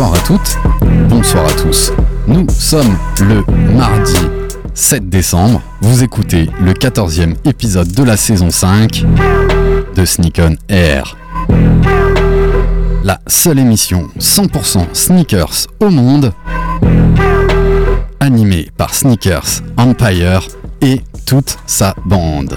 Bonsoir à toutes, bonsoir à tous. Nous sommes le mardi 7 décembre. Vous écoutez le 14e épisode de la saison 5 de Sneak On Air. La seule émission 100% sneakers au monde, animée par Sneakers Empire et toute sa bande.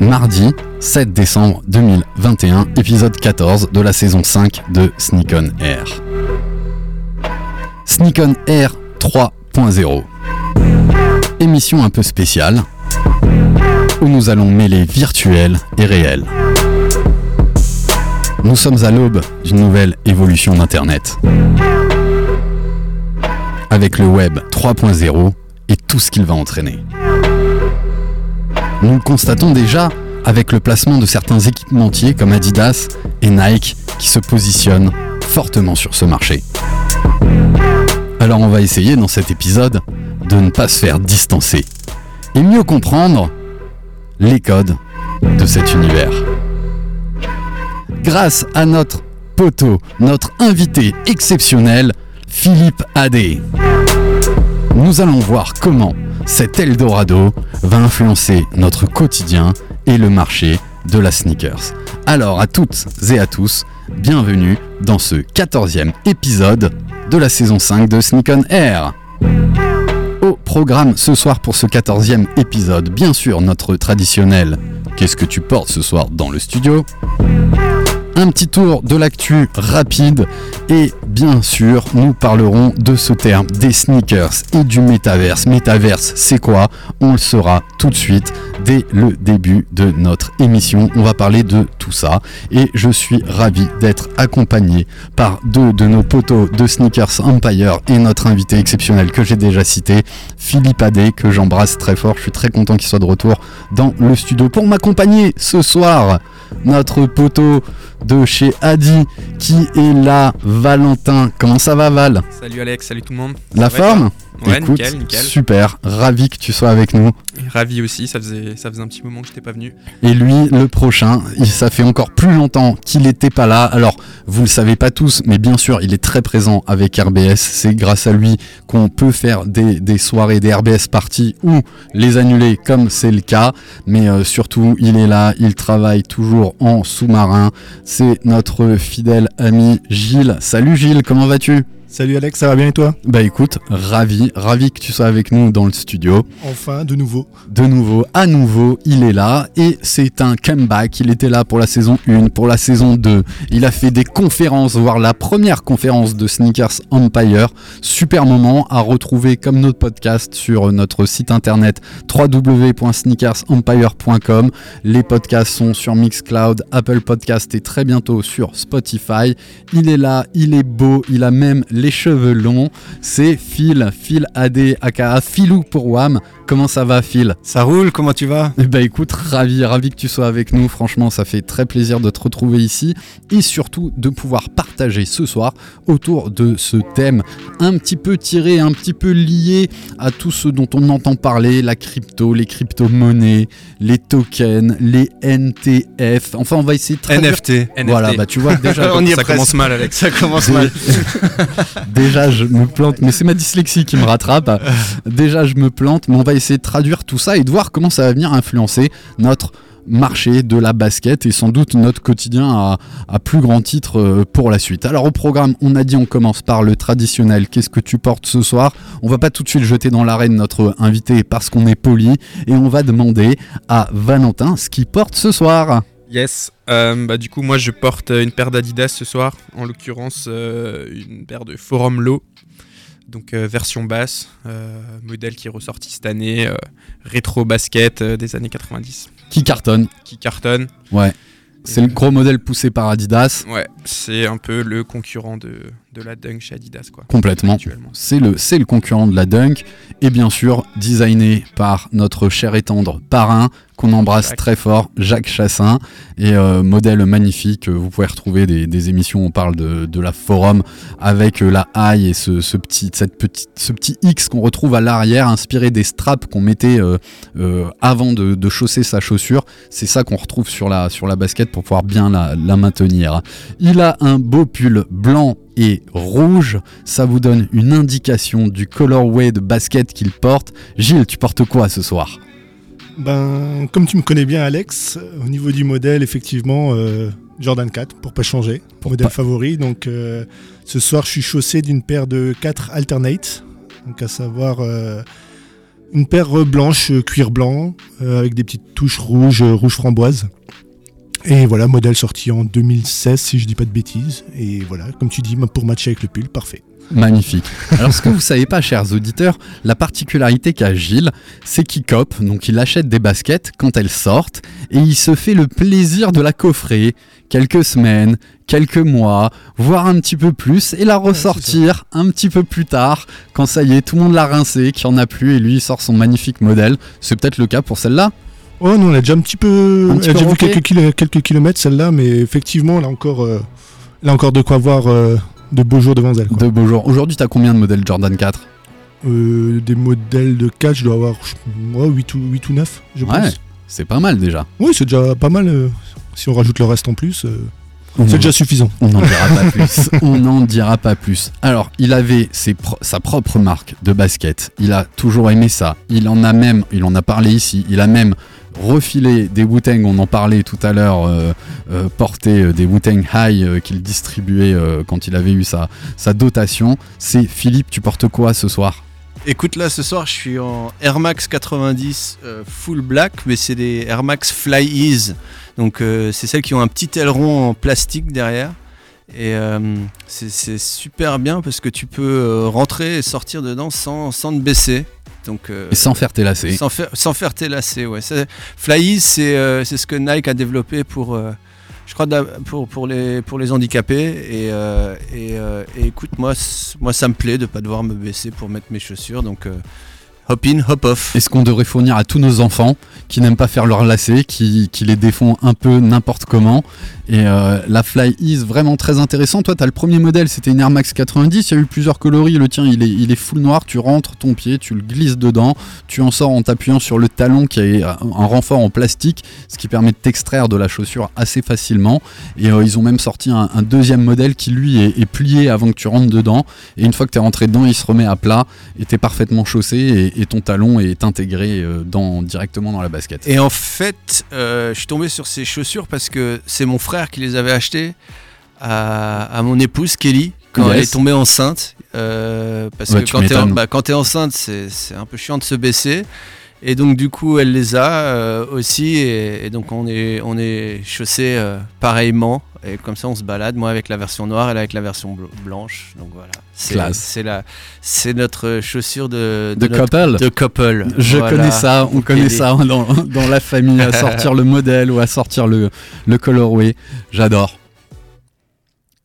Mardi 7 décembre 2021, épisode 14 de la saison 5 de Sneak On Air. Sneak On Air 3.0. Émission un peu spéciale où nous allons mêler virtuel et réel. Nous sommes à l'aube d'une nouvelle évolution d'Internet. Avec le web 3.0 et tout ce qu'il va entraîner. Nous le constatons déjà avec le placement de certains équipementiers comme Adidas et Nike qui se positionnent fortement sur ce marché. Alors on va essayer dans cet épisode de ne pas se faire distancer et mieux comprendre les codes de cet univers. Grâce à notre poteau, notre invité exceptionnel, Philippe Adé. Nous allons voir comment cet Eldorado va influencer notre quotidien et le marché de la sneakers. Alors à toutes et à tous, bienvenue dans ce 14e épisode de la saison 5 de Sneak On Air. Au programme ce soir pour ce 14e épisode, bien sûr notre traditionnel Qu'est-ce que tu portes ce soir dans le studio? Un petit tour de l'actu rapide et bien sûr nous parlerons de ce terme des sneakers et du métaverse. Métaverse c'est quoi? On le saura tout de suite dès le début de notre émission. On va parler de tout ça et je suis ravi d'être accompagné par deux de nos poteaux de Sneakers Empire et notre invité exceptionnel que j'ai déjà cité, Philippe Adé, que j'embrasse très fort. Je suis très content qu'il soit de retour dans le studio pour m'accompagner ce soir notre poteau de chez Adi qui est là, Valentin. Comment ça va Val? Salut Alex, salut tout le monde. La Ça forme? Ouais, Écoute, nickel, nickel. super, ravi que tu sois avec nous. Ravi aussi, ça faisait, ça faisait un petit moment que j'étais pas venu. Et lui, le prochain, ça fait encore plus longtemps qu'il n'était pas là. Alors, vous le savez pas tous, mais bien sûr, il est très présent avec RBS. C'est grâce à lui qu'on peut faire des, des soirées, des RBS parties ou les annuler comme c'est le cas. Mais euh, surtout, il est là, il travaille toujours en sous-marin. C'est notre fidèle ami Gilles. Salut Gilles, comment vas-tu? Salut Alex, ça va bien et toi Bah écoute, ravi, ravi que tu sois avec nous dans le studio. Enfin, de nouveau. De nouveau, à nouveau, il est là et c'est un comeback. Il était là pour la saison 1, pour la saison 2. Il a fait des conférences, voire la première conférence de Sneakers Empire. Super moment à retrouver comme notre podcast sur notre site internet www.sneakersempire.com. Les podcasts sont sur Mixcloud, Apple Podcast et très bientôt sur Spotify. Il est là, il est beau, il a même les cheveux longs. C'est Phil, Phil AD, aka Philou pour Wam. Comment ça va Phil? Ça roule, comment tu vas? Eh ben écoute, ravi, ravi que tu sois avec nous. Franchement, ça fait très plaisir de te retrouver ici et surtout de pouvoir partager ce soir autour de ce thème un petit peu tiré, un petit peu lié à tout ce dont on entend parler, la crypto, les crypto-monnaies, les tokens, les NTF. Enfin, on va essayer de traduire. NFT. NFT. Voilà, bah tu vois déjà. On y est ça presque. commence mal Alex. Ça commence mal. Déjà, je me plante, mais c'est ma dyslexie qui me rattrape. Déjà, je me plante, mais on va essayer de traduire tout ça et de voir comment ça va venir influencer notre marché de la basket et sans doute notre quotidien à, plus grand titre euh, pour la suite. Alors au programme, on a dit on commence par le traditionnel. Qu'est-ce que tu portes ce soir? On va pas tout de suite jeter dans l'arène notre invité parce qu'on est poli et on va demander à Valentin ce qu'il porte ce soir. Yes. Euh, bah, du coup, moi, je porte euh, une paire d'Adidas ce soir. En l'occurrence, euh, une paire de Forum Low. Donc, euh, version basse. modèle qui est ressorti cette année. rétro basket des années 90. Qui cartonne Qui cartonne. Ouais. C'est le gros modèle poussé par Adidas. Ouais, c'est un peu le concurrent de, de la Dunk chez Adidas, quoi. Complètement. C'est le, le concurrent de la Dunk et bien sûr designé par notre cher et tendre parrain qu'on embrasse Jacques. très fort, Jacques Chassin, et euh, modèle magnifique. Vous pouvez retrouver des, des émissions où on parle de, de la forum avec euh, la haille et ce, ce petit, cette petite, ce petit X qu'on retrouve à l'arrière, inspiré des straps qu'on mettait euh, euh, avant de, de chausser sa chaussure. C'est ça qu'on retrouve sur la, sur la basket pour pouvoir bien la, la maintenir. Il a un beau pull blanc et rouge, ça vous donne une indication du colorway de basket qu'il porte. Gilles, tu portes quoi ce soir? Ben, comme tu me connais bien, Alex, au niveau du modèle, effectivement, euh, Jordan 4, pour pas changer. Pour modèle pas- favori. Donc, euh, ce soir, je suis chaussé d'une paire de 4 alternate. Donc, à savoir euh, une paire blanche, cuir blanc, avec des petites touches rouges, rouge framboise. Et voilà, modèle sorti en 2016, si je dis pas de bêtises. Et voilà, comme tu dis, pour matcher avec le pull, parfait. Magnifique. Alors ce que vous savez pas, chers auditeurs, la particularité qu'a Gilles, c'est qu'il cope, donc il achète des baskets quand elles sortent, et il se fait le plaisir de la coffrer quelques semaines, quelques mois, voire un petit peu plus, et la ressortir un petit peu plus tard, quand ça y est, tout le monde l'a rincé, qu'il n'y en a plus, et lui il sort son magnifique modèle. C'est peut-être le cas pour celle-là Oh non, on a déjà un petit peu. Un petit a peu déjà vu quelques, kilo- quelques kilomètres celle-là, mais effectivement, a encore, euh, a encore de quoi voir euh, de beaux jours devant elle. quoi. De beaux jours. Aujourd'hui, t'as combien de modèles Jordan 4 Euh, des modèles de 4, je dois avoir ouais, 8, ou, 8 ou 9, je Ouais. pense. C'est pas mal déjà. Oui, c'est déjà pas mal. si on rajoute le reste en plus, c'est déjà suffisant. On n'en dira pas plus. On n'en dira pas plus. Alors, il avait ses pro- sa propre marque de basket. Il a toujours aimé ça. Il en a même, il en a parlé ici. Il a même refilé des Wu-Tang, on en parlait tout à l'heure, euh, euh, porté euh, des Wu-Tang High qu'il distribuait quand il avait eu sa, dotation. C'est Philippe, tu portes quoi ce soir? Écoute, là ce soir, je suis en Air Max 90 euh, full black, mais c'est des Air Max Fly Ease. Donc, c'est celles qui ont un petit aileron en plastique derrière. Et c'est super bien parce que tu peux rentrer et sortir dedans sans, sans te baisser. Donc, euh, Et sans faire tes lacets. sans, faire, sans faire tes lacets, ouais. C'est- Fly Ease, c'est euh, c'est ce que Nike a développé pour, euh, je crois, pour, pour, les, pour les handicapés. Et, et, et écoute, moi, moi, ça me plaît de pas devoir me baisser pour mettre mes chaussures. Donc, hop in, hop off. Est-ce qu'on devrait fournir à tous nos enfants qui n'aiment pas faire leurs lacets, qui, qui les défont un peu n'importe comment Et euh, la Fly Ease, vraiment très intéressant. Toi, tu as le premier modèle, c'était une Air Max 90. Il y a eu plusieurs coloris. Le tien, il est, il est full noir. Tu rentres ton pied, tu le glisses dedans. Tu en sors en t'appuyant sur le talon qui est un renfort en plastique, ce qui permet de t'extraire de la chaussure assez facilement. Et euh, ils ont même sorti un, deuxième modèle qui, lui, est, plié avant que tu rentres dedans. Et une fois que tu es rentré dedans, il se remet à plat et tu es parfaitement chaussé et, ton talon est intégré euh, dans, directement dans la basket. Et en fait, je suis tombé sur ces chaussures parce que c'est mon frère qui les avait achetées à, à mon épouse Kelly quand Yes. elle est tombée enceinte. Euh, parce Ouais, que tu quand bah, quand t'es enceinte, c'est c'est un peu chiant de se baisser. Et donc du coup, elle les a euh, aussi. Et, et donc on est, on est chaussés euh, pareillement. Et comme ça, on se balade. Moi avec la version noire, elle avec la version bl- blanche. Donc voilà. C'est Classe. c'est la, c'est notre chaussure de, De notre- couple de couple. Je Voilà. connais ça, on connaît ça dans, dans la famille, à sortir le modèle ou à sortir le, le colorway. J'adore.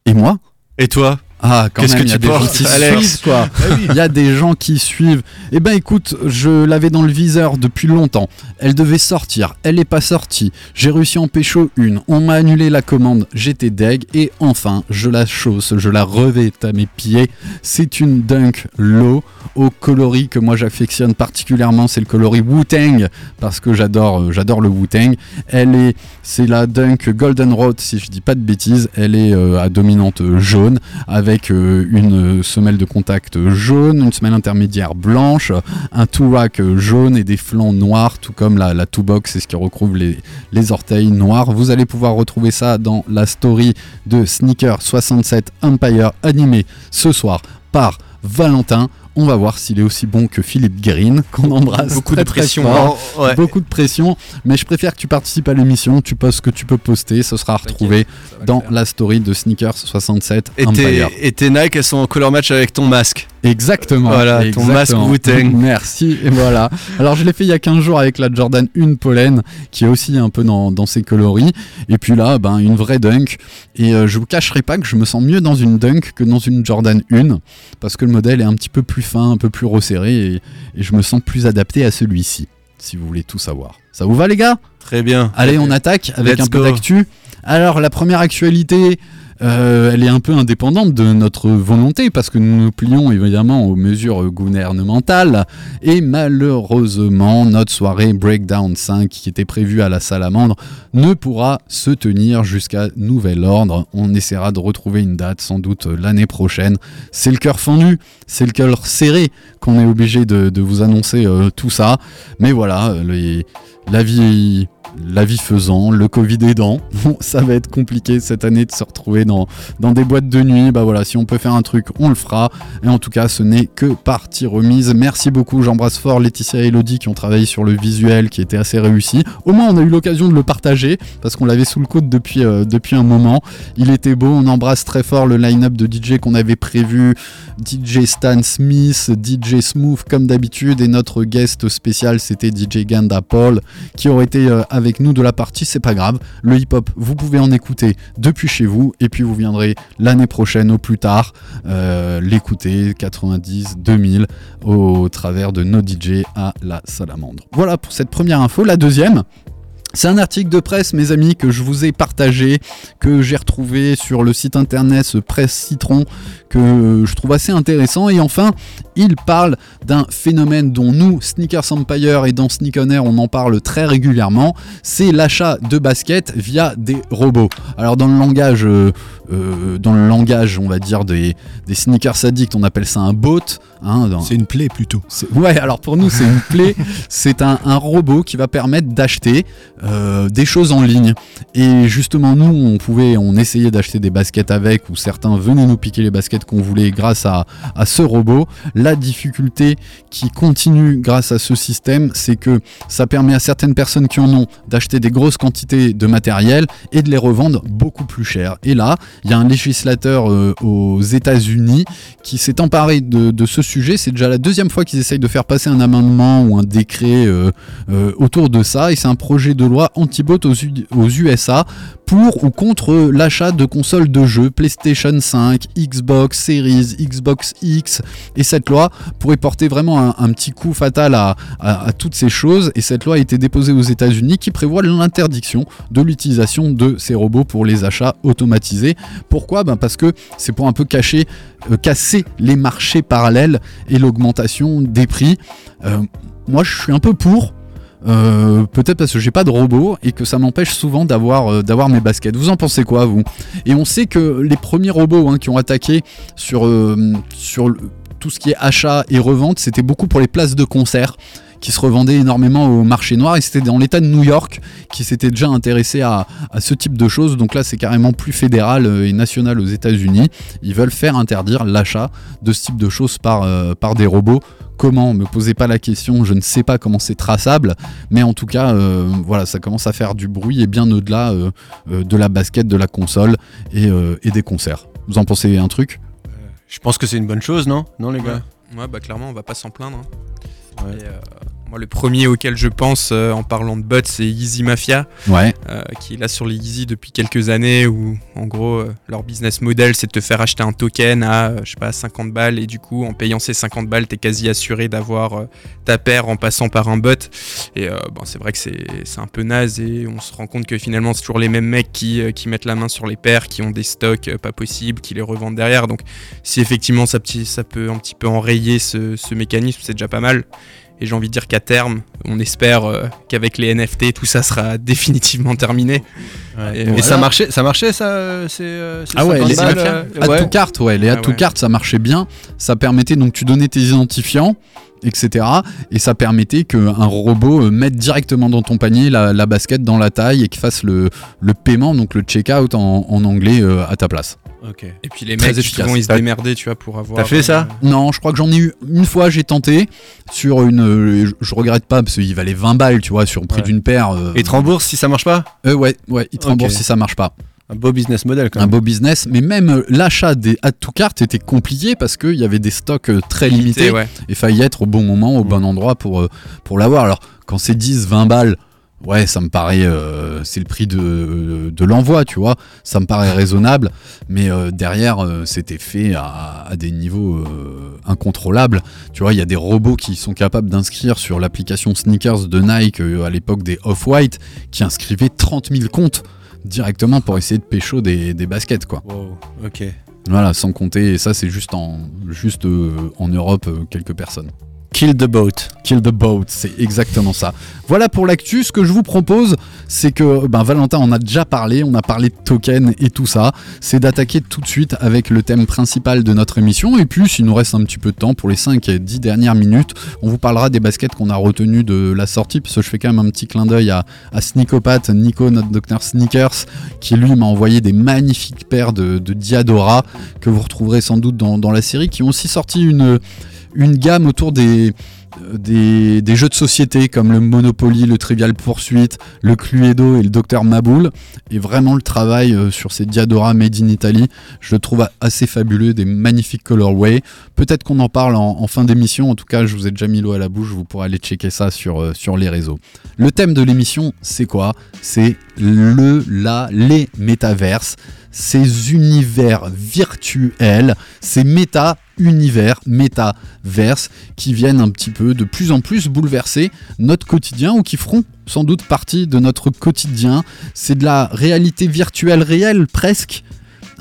Et moi? Et toi? Ah, quand Qu'est-ce même, il y a des gens qui suivent, quoi. Il y a des gens qui suivent. Eh ben, écoute, je l'avais dans le viseur depuis longtemps. Elle devait sortir, elle n'est pas sortie. J'ai réussi à en pécho une. On m'a annulé la commande, j'étais deg. Et enfin, je la chausse, je la revais à mes pieds. C'est une Dunk Low au coloris que moi j'affectionne particulièrement. C'est le coloris Wu-Tang parce que j'adore, euh, j'adore le Wu-Tang. Elle est, c'est la Dunk Golden Road si je dis pas de bêtises. Elle est euh, à dominante jaune avec euh, une semelle de contact jaune, une semelle intermédiaire blanche, un two-rack jaune et des flancs noirs, tout comme la, la two-box, c'est ce qui recouvre les, les orteils noirs. Vous allez pouvoir retrouver ça dans la story de Sneaker 67 Empire animé ce soir par Valentin. On va voir s'il est aussi bon que Philippe Green, qu'on embrasse. Beaucoup très, de très pression, fort. Ouais. Beaucoup de pression, mais je préfère que tu participes à l'émission, tu postes ce que tu peux poster, ce sera retrouvé dans la story de Sneakers 67 Et Empire. tes, et tes Nike, elles sont en color match avec ton masque. Exactement. Voilà, ton exactement. masque Wu-Tang. Merci, et voilà. Alors je l'ai fait il y a 15 jours avec la Jordan 1 Pollen, qui est aussi un peu dans, dans ses coloris. Et puis là, ben, une vraie dunk. Et euh, je vous cacherai pas que je me sens mieux dans une dunk que dans une Jordan 1, parce que le modèle est un petit peu plus fin, un peu plus resserré, et, et je me sens plus adapté à celui-ci, si vous voulez tout savoir. Ça vous va les gars? Très bien. Allez, on attaque avec Let's un peu d'actu. Alors, la première actualité, euh, elle est un peu indépendante de notre volonté parce que nous nous plions évidemment aux mesures gouvernementales. Et malheureusement, notre soirée Breakdown 5 qui était prévue à la Salamandre ne pourra se tenir jusqu'à nouvel ordre. On essaiera de retrouver une date sans doute l'année prochaine. C'est le cœur fendu, c'est le cœur serré qu'on est obligé de, vous annoncer euh, tout ça. Mais voilà, la vie la vie faisant, le Covid aidant, bon, ça va être compliqué cette année de se retrouver dans, dans des boîtes de nuit. Bah voilà, si on peut faire un truc, on le fera. Et en tout cas, ce n'est que partie remise. Merci beaucoup, j'embrasse fort Laetitia et Elodie qui ont travaillé sur le visuel qui était assez réussi. Au moins, on a eu l'occasion de le partager parce qu'on l'avait sous le coude depuis, euh, depuis un moment. Il était beau, on embrasse très fort le line-up de DJ qu'on avait prévu. DJ Stan Smith, DJ Smooth comme d'habitude et notre guest spécial c'était DJ Ganda Paul qui aurait été euh, avec nous de la partie, c'est pas grave. Le hip-hop, vous pouvez en écouter depuis chez vous et puis vous viendrez l'année prochaine au plus tard euh, l'écouter 90, 2000 au travers de nos DJ à la salamandre. Voilà pour cette première info. La deuxième, c'est un article de presse, mes amis, que je vous ai partagé, que j'ai retrouvé sur le site internet ce Presse Citron, que je trouve assez intéressant. Et enfin, il parle d'un phénomène dont nous, Sneakers Empire et dans Sneak Air, on en parle très régulièrement. C'est l'achat de baskets via des robots. Alors dans le langage, euh, euh, dans le langage, on va dire des, des sneakers addicts, on appelle ça un bot. Hein, dans- C'est une plaie plutôt. Ouais, alors pour nous, c'est une plaie. c'est un, un robot qui va permettre d'acheter euh, des choses en ligne. Et justement, nous, on pouvait, on essayait d'acheter des baskets avec, ou certains venaient nous piquer les baskets qu'on voulait grâce à, à ce robot. La difficulté qui continue grâce à ce système, c'est que ça permet à certaines personnes qui en ont d'acheter des grosses quantités de matériel et de les revendre beaucoup plus cher. Et là, il y a un législateur euh, aux États-Unis qui s'est emparé de, de ce sujet. C'est déjà la deuxième fois qu'ils essayent de faire passer un amendement ou un décret euh, euh, autour de ça. Et c'est un projet de loi anti-bot aux, aux USA pour ou contre l'achat de consoles de jeux PlayStation 5, Xbox Series, Xbox X. Et cette loi pourrait porter vraiment un, petit coup fatal à toutes ces choses. Et cette loi a été déposée aux États-Unis qui prévoit l'interdiction de l'utilisation de ces robots pour les achats automatisés. Pourquoi? Ben Parce que c'est pour un peu cacher, euh, casser les marchés parallèles et l'augmentation des prix. Euh, moi, je suis un peu pour. Euh, peut-être parce que j'ai pas de robot et que ça m'empêche souvent d'avoir euh, mes baskets. Vous en pensez quoi vous? Et on sait que les premiers robots hein, qui ont attaqué sur euh, tout ce qui est achat et revente, c'était beaucoup pour les places de concert qui se revendaient énormément au marché noir et c'était dans l'état de New York qui s'était déjà intéressé à, à ce type de choses. Donc là, c'est carrément plus fédéral euh, et national aux États-Unis. Ils veulent faire interdire l'achat de ce type de choses par, euh, par des robots. Comment? Me posez pas la question, je ne sais pas comment c'est traçable, mais en tout cas, euh, voilà, ça commence à faire du bruit et bien au-delà euh, euh, de la basket, de la console et, euh, et des concerts. Vous en pensez un truc? Je pense que c'est une bonne chose, non? Non, les gars? Ouais. Ouais, bah clairement, on va pas s'en plaindre. hein. Ouais. Et, euh, moi, le premier auquel je pense euh, en parlant de bots, c'est Easy Mafia, Ouais, euh, qui est là sur les Easy depuis quelques années, où en gros, euh, leur business model, c'est de te faire acheter un token à, je sais pas, 50 balles, et du coup, en payant ces 50 balles, t'es quasi assuré d'avoir ta paire en passant par un bot. Et bon, c'est vrai que c'est un peu naze, et on se rend compte que finalement, c'est toujours les mêmes mecs qui, qui mettent la main sur les paires, qui ont des stocks pas possibles, qui les revendent derrière. Donc, si effectivement ça, petit- ça peut un petit peu enrayer ce, ce mécanisme, c'est déjà pas mal. Et j'ai envie de dire qu'à terme, on espère euh, qu'avec les NFT, tout ça sera définitivement terminé. Ouais. Et Et voilà. ça marchait, ça marchait ça euh, c'est, euh, c'est Ah ouais, 50 les balles, add euh, ouais. les Ah ouais. ça marchait bien. Ça permettait donc tu donnais tes identifiants, etc. Et ça permettait qu'un robot mette directement dans ton panier la, la basket dans la taille et qu'il fasse le, le paiement, donc le checkout en, en anglais euh, à ta place. Ok. Et puis les Très mecs, efficace. justement, ils se démerdaient, tu vois, pour avoir. T'as fait ça Non, je crois que j'en ai eu une fois, j'ai tenté sur une. euh, je, je regrette pas parce qu'il valait 20 balles, tu vois, sur le prix Ouais. d'une paire. euh, Et te rembourse si ça marche pas? Euh, ouais, ouais, il te rembourse si ça marche pas. Un beau business model quand un même. beau business, mais même euh, l'achat des add to cart était compliqué parce qu'il y avait des stocks euh, très limités ouais. et fallait être au bon moment, au bon endroit pour, euh, pour l'avoir. Alors, quand c'est 10, 20 balles, ouais, ça me paraît, euh, c'est le prix de, de l'envoi, tu vois, ça me paraît raisonnable, mais euh, derrière, euh, c'était fait à, à des niveaux euh, incontrôlables. Tu vois, il y a des robots qui sont capables d'inscrire sur l'application Sneakers de Nike à l'époque des Off-White qui inscrivaient 30 000 comptes directement pour essayer de pécho des, des baskets, quoi. Wow, ok. Voilà, sans compter, et ça c'est juste en, juste, en Europe, quelques personnes. Kill the boat. Kill the boat, c'est exactement ça. Voilà pour l'actu. Ce que je vous propose, c'est que ben, Valentin en a déjà parlé, on a parlé de tokens et tout ça. C'est d'attaquer tout de suite avec le thème principal de notre émission. Et puis, s'il nous reste un petit peu de temps pour les 5 et 10 dernières minutes, on vous parlera des baskets qu'on a retenues de la sortie. Parce que je fais quand même un petit clin d'œil à, à Nico, notre docteur Sneakers, qui lui m'a envoyé des magnifiques paires de, Diadora que vous retrouverez sans doute dans la série, qui ont aussi sorti une une gamme autour des, jeux de société comme le Monopoly, le Trivial Poursuite, le Cluedo et le Docteur Maboul. Et vraiment le travail euh, sur ces Diadora Made in Italy, je le trouve assez fabuleux, des magnifiques colorways. Peut-être qu'on en parle en, en fin d'émission, en tout cas je vous ai déjà mis l'eau à la bouche, vous pourrez aller checker ça sur, euh, sur les réseaux. Le thème de l'émission, c'est quoi? C'est le, la, les métaverses, ces univers virtuels, ces méta-univers, métaverses qui viennent un petit peu de plus en plus bouleverser notre quotidien ou qui feront sans doute partie de notre quotidien. C'est de la réalité virtuelle réelle presque.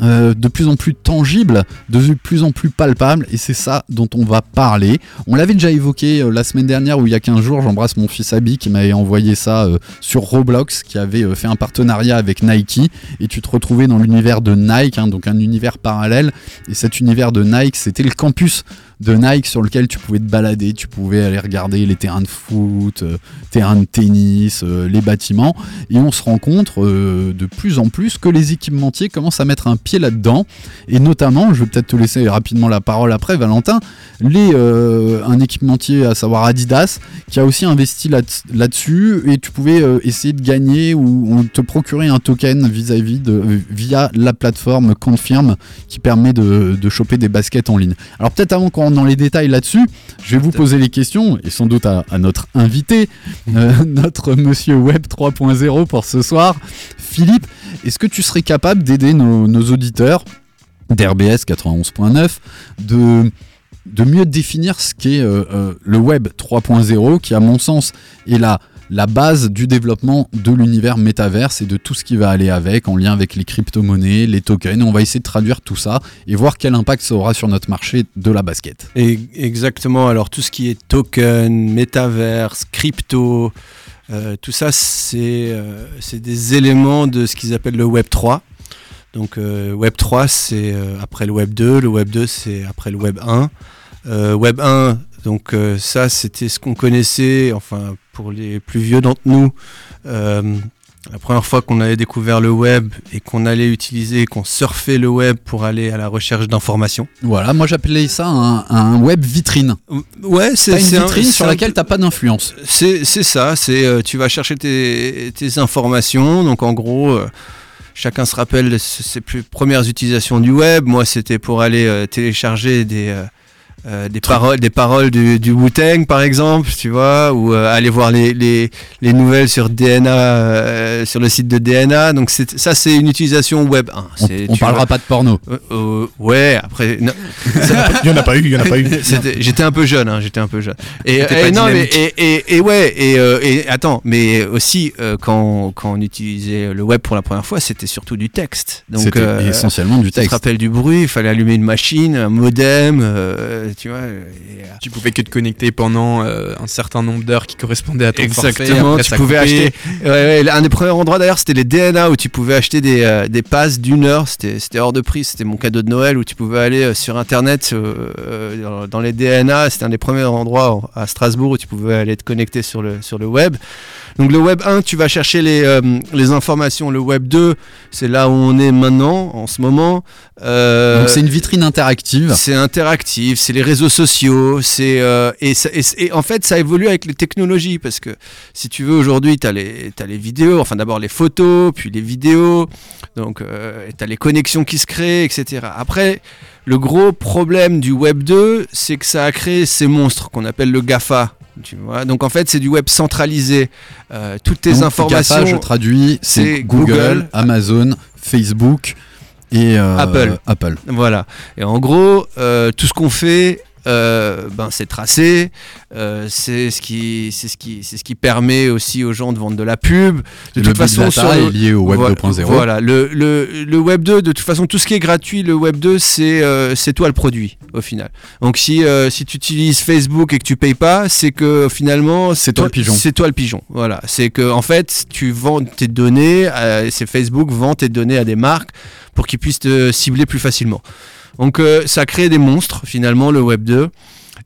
Euh, de plus en plus tangible, de plus en plus palpable, et c'est ça dont on va parler. On l'avait déjà évoqué euh, la semaine dernière ou il y a 15 jours, j'embrasse mon fils Abi qui m'avait envoyé ça euh, sur Roblox, qui avait fait un partenariat avec Nike, et tu te retrouvais dans l'univers de Nike, hein, donc un univers parallèle, et cet univers de Nike, c'était le campus de Nike sur lequel tu pouvais te balader, tu pouvais aller regarder les terrains de foot, euh, terrains de tennis, euh, les bâtiments, et on se rend compte euh, de plus en plus que les équipementiers commencent à mettre un pied là-dedans, et notamment, je vais peut-être te laisser rapidement la parole après, Valentin, les, un équipementier, à savoir Adidas, qui a aussi investi là- là-dessus, et tu pouvais essayer de gagner ou, te procurer un token vis-à-vis de, via la plateforme Confirm qui permet de, de choper des baskets en ligne. Alors peut-être avant qu'on rentre dans les détails là-dessus, je vais vous poser les questions, et sans doute à, à notre invité, euh, notre monsieur Web 3.0 pour ce soir. Philippe, est-ce que tu serais capable d'aider nos, nos auditeurs d'RBS 91.9 de, de mieux définir ce qu'est euh, euh, le Web 3.0, qui à mon sens est la, la base du développement de l'univers métaverse et de tout ce qui va aller avec, en lien avec les crypto-monnaies, les tokens. On va essayer de traduire tout ça et voir quel impact ça aura sur notre marché de la basket. Et exactement, alors tout ce qui est token, métaverse, crypto, euh, tout ça, c'est euh, c'est des éléments de ce qu'ils appellent le Web 3. Donc euh, Web 3, c'est après le Web 2, le Web 2, c'est après le Web 1. Euh, Web 1, donc euh, ça, c'était ce qu'on connaissait, enfin pour les plus vieux d'entre nous. euh, la première fois qu'on avait découvert le web et qu'on allait utiliser, qu'on surfait le web pour aller à la recherche d'informations. Voilà, moi j'appelais ça un, un web vitrine. Ouais, c'est une un- vitrine sur laquelle t'as pas d'influence. C'est ça, c'est euh, tu vas chercher tes, tes informations. Donc en gros, chacun se rappelle ses ses plus premières utilisations du web. Moi, c'était pour aller euh, télécharger des euh, euh, des paroles des paroles du, du Wu-Tang par exemple, tu vois, ou euh, aller voir les, les, les nouvelles sur DNA euh, sur le site de DNA. Donc c'est ça, c'est une utilisation web 1. On, C'est- on tu parlera pas de porno. Euh, euh, ouais, après. non. Il y en a pas eu, il y en a pas eu. C'était- J'étais un peu jeune, hein, j'étais un peu jeune. Et, et non, mais, et, et, et ouais, et, euh, et attends, mais aussi euh, quand, quand on utilisait le web pour la première fois, c'était surtout du texte. Donc, C'était euh, essentiellement du tu te texte. rappelles du bruit, il fallait allumer une machine, un modem, euh, tu vois. et, euh, Tu pouvais que te connecter pendant euh, un certain nombre d'heures qui correspondait à ton forfait. Exactement, tu pouvais acheter. Ouais, ouais, un des premiers endroits d'ailleurs, c'était les DNA où tu pouvais acheter des, euh, des passes d'une heure. C'était c'était hors de prix, c'était mon cadeau de Noël où tu pouvais aller euh, sur internet euh, euh, dans- les DNA. C'était un des premiers endroits en- à Strasbourg où tu pouvais aller te connecter sur le, sur le web. Donc le web 1, tu vas chercher les, euh, les informations. Le web 2, c'est là où on est maintenant, en ce moment. Euh, Donc c'est une vitrine interactive. c'est interactif, c'est les réseaux sociaux, c'est euh, et, ça- et, et en fait ça évolue avec les technologies parce que si tu veux aujourd'hui tu as les les vidéos, enfin d'abord les photos, puis les vidéos, donc euh, tu as les connexions qui se créent, etc. Après le gros problème du web 2, c'est que ça a créé ces monstres qu'on appelle le GAFA. Tu vois Donc en fait c'est du web centralisé. Euh, toutes tes Donc, informations. GAFA, je traduis, c'est c'est Google, Google. Amazon, Facebook et euh, Apple. Apple. Voilà. Et en gros, euh, tout ce qu'on fait, euh, ben, c'est tracé. euh, c'est ce qui, c'est ce qui, c'est ce qui permet aussi aux gens de vendre de la pub. De le toute façon, sur est le- lié au web voilà, 2.0. Voilà. Le, le, le web 2, de toute façon, tout ce qui est gratuit, le web 2, c'est, euh, c'est toi le produit au final. Donc si, euh, si tu utilises Facebook et que tu payes pas, c'est que finalement, C'est toi le pigeon. C'est toi le pigeon. Voilà. C'est que en fait, tu vends tes données. euh, c'est Facebook vend tes données à des marques pour qu'ils puissent te cibler plus facilement. Donc euh, ça crée des monstres finalement le Web 2.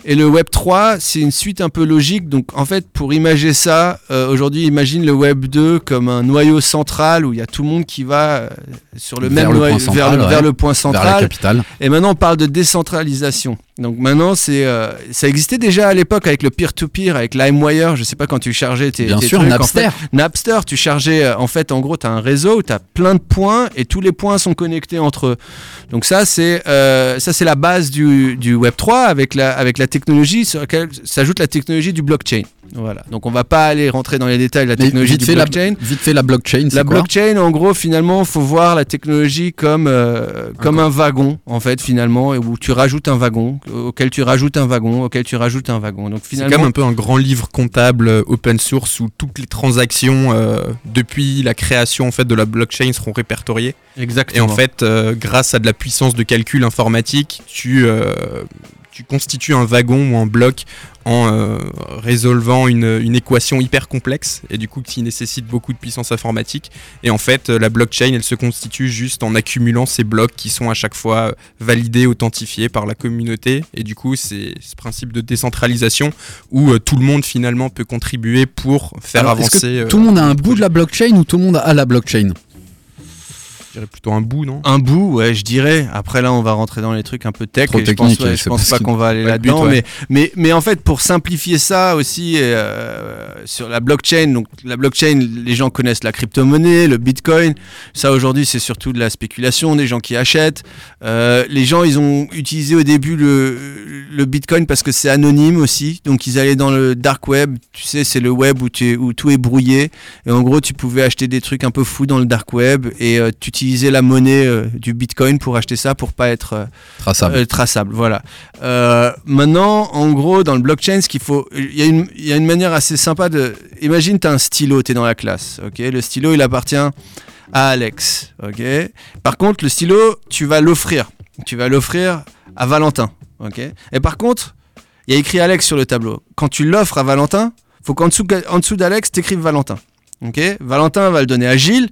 Et le Web 3, c'est une suite un peu logique. Donc en fait, pour imager ça, euh, aujourd'hui, imagine le Web 2 comme un noyau central où il y a tout le monde qui va euh, sur le Vers même le noyau, point central, vers, le, ouais. vers le point Vers la central. capitale. Et maintenant, on parle de décentralisation. Donc maintenant, c'est, euh, ça existait déjà à l'époque avec le peer-to-peer, avec LimeWire. Je sais pas quand tu chargeais tes, Bien tes sûr, trucs, en Napster. fait. Napster, tu chargeais, euh, en fait, en gros, tu as un réseau où tu as plein de points et tous les points sont connectés entre eux. Donc ça, c'est euh, ça c'est la base du, du Web3 avec la, avec la technologie sur laquelle s'ajoute la technologie du blockchain. Voilà. Donc on va pas aller rentrer dans les détails de la technologie vite du fait, la, blockchain. vite fait, la blockchain, c'est La quoi blockchain, en gros, finalement, faut voir la technologie comme euh, comme un wagon, en fait, finalement, et où tu rajoutes un wagon, auquel tu rajoutes un wagon, auquel tu rajoutes un wagon. Donc C'est finalement, comme un peu un grand livre comptable euh, open source où toutes les transactions euh, depuis la création en fait de la blockchain seront répertoriées. Et exactement. en fait, euh, grâce à de la puissance de calcul informatique, tu, euh, tu constitues un wagon ou un bloc en euh, résolvant une, une équation hyper complexe et du coup qui nécessite beaucoup de puissance informatique. Et en fait, la blockchain, elle se constitue juste en accumulant ces blocs qui sont à chaque fois validés, authentifiés par la communauté. Et du coup, c'est ce principe de décentralisation où euh, tout le monde finalement peut contribuer pour faire Alors, est-ce que avancer. euh, Tout le monde a un bout de la blockchain ou tout le monde a la blockchain? Je dirais plutôt un bout, non? Un bout, ouais, je dirais. Après là, on va rentrer dans les trucs un peu tech. Trop et je pense, ouais, je pense pas qu'on va aller là-dedans. ouais. mais, mais, mais en fait, pour simplifier ça aussi, euh, sur la blockchain, donc la blockchain, les gens connaissent la crypto-monnaie, le bitcoin. Ça, aujourd'hui, c'est surtout de la spéculation, des gens qui achètent. Euh, les gens, ils ont utilisé au début le, le bitcoin parce que c'est anonyme aussi. Donc, ils allaient dans le dark web. Tu sais, c'est le web où, tu es- où tout est brouillé. Et en gros, tu pouvais acheter des trucs un peu fous dans le dark web et euh, tu utilisais la monnaie euh, du bitcoin pour acheter ça pour pas être euh, Traçable. euh, traçable. Voilà. Maintenant, en gros, dans le blockchain, ce qu'il faut, il y, a une- il y a une manière assez sympa de. Imagine, tu as un stylo, tu es dans la classe. Ok, le stylo, il appartient à Alex. Ok? Par contre, le stylo, tu vas l'offrir. Tu vas l'offrir à Valentin. Ok? Et par contre, il y a écrit Alex sur le tableau. Quand tu l'offres à Valentin, faut qu'en dessous, en dessous d'Alex, t'écrives Valentin. Ok? Valentin va le donner à Gilles.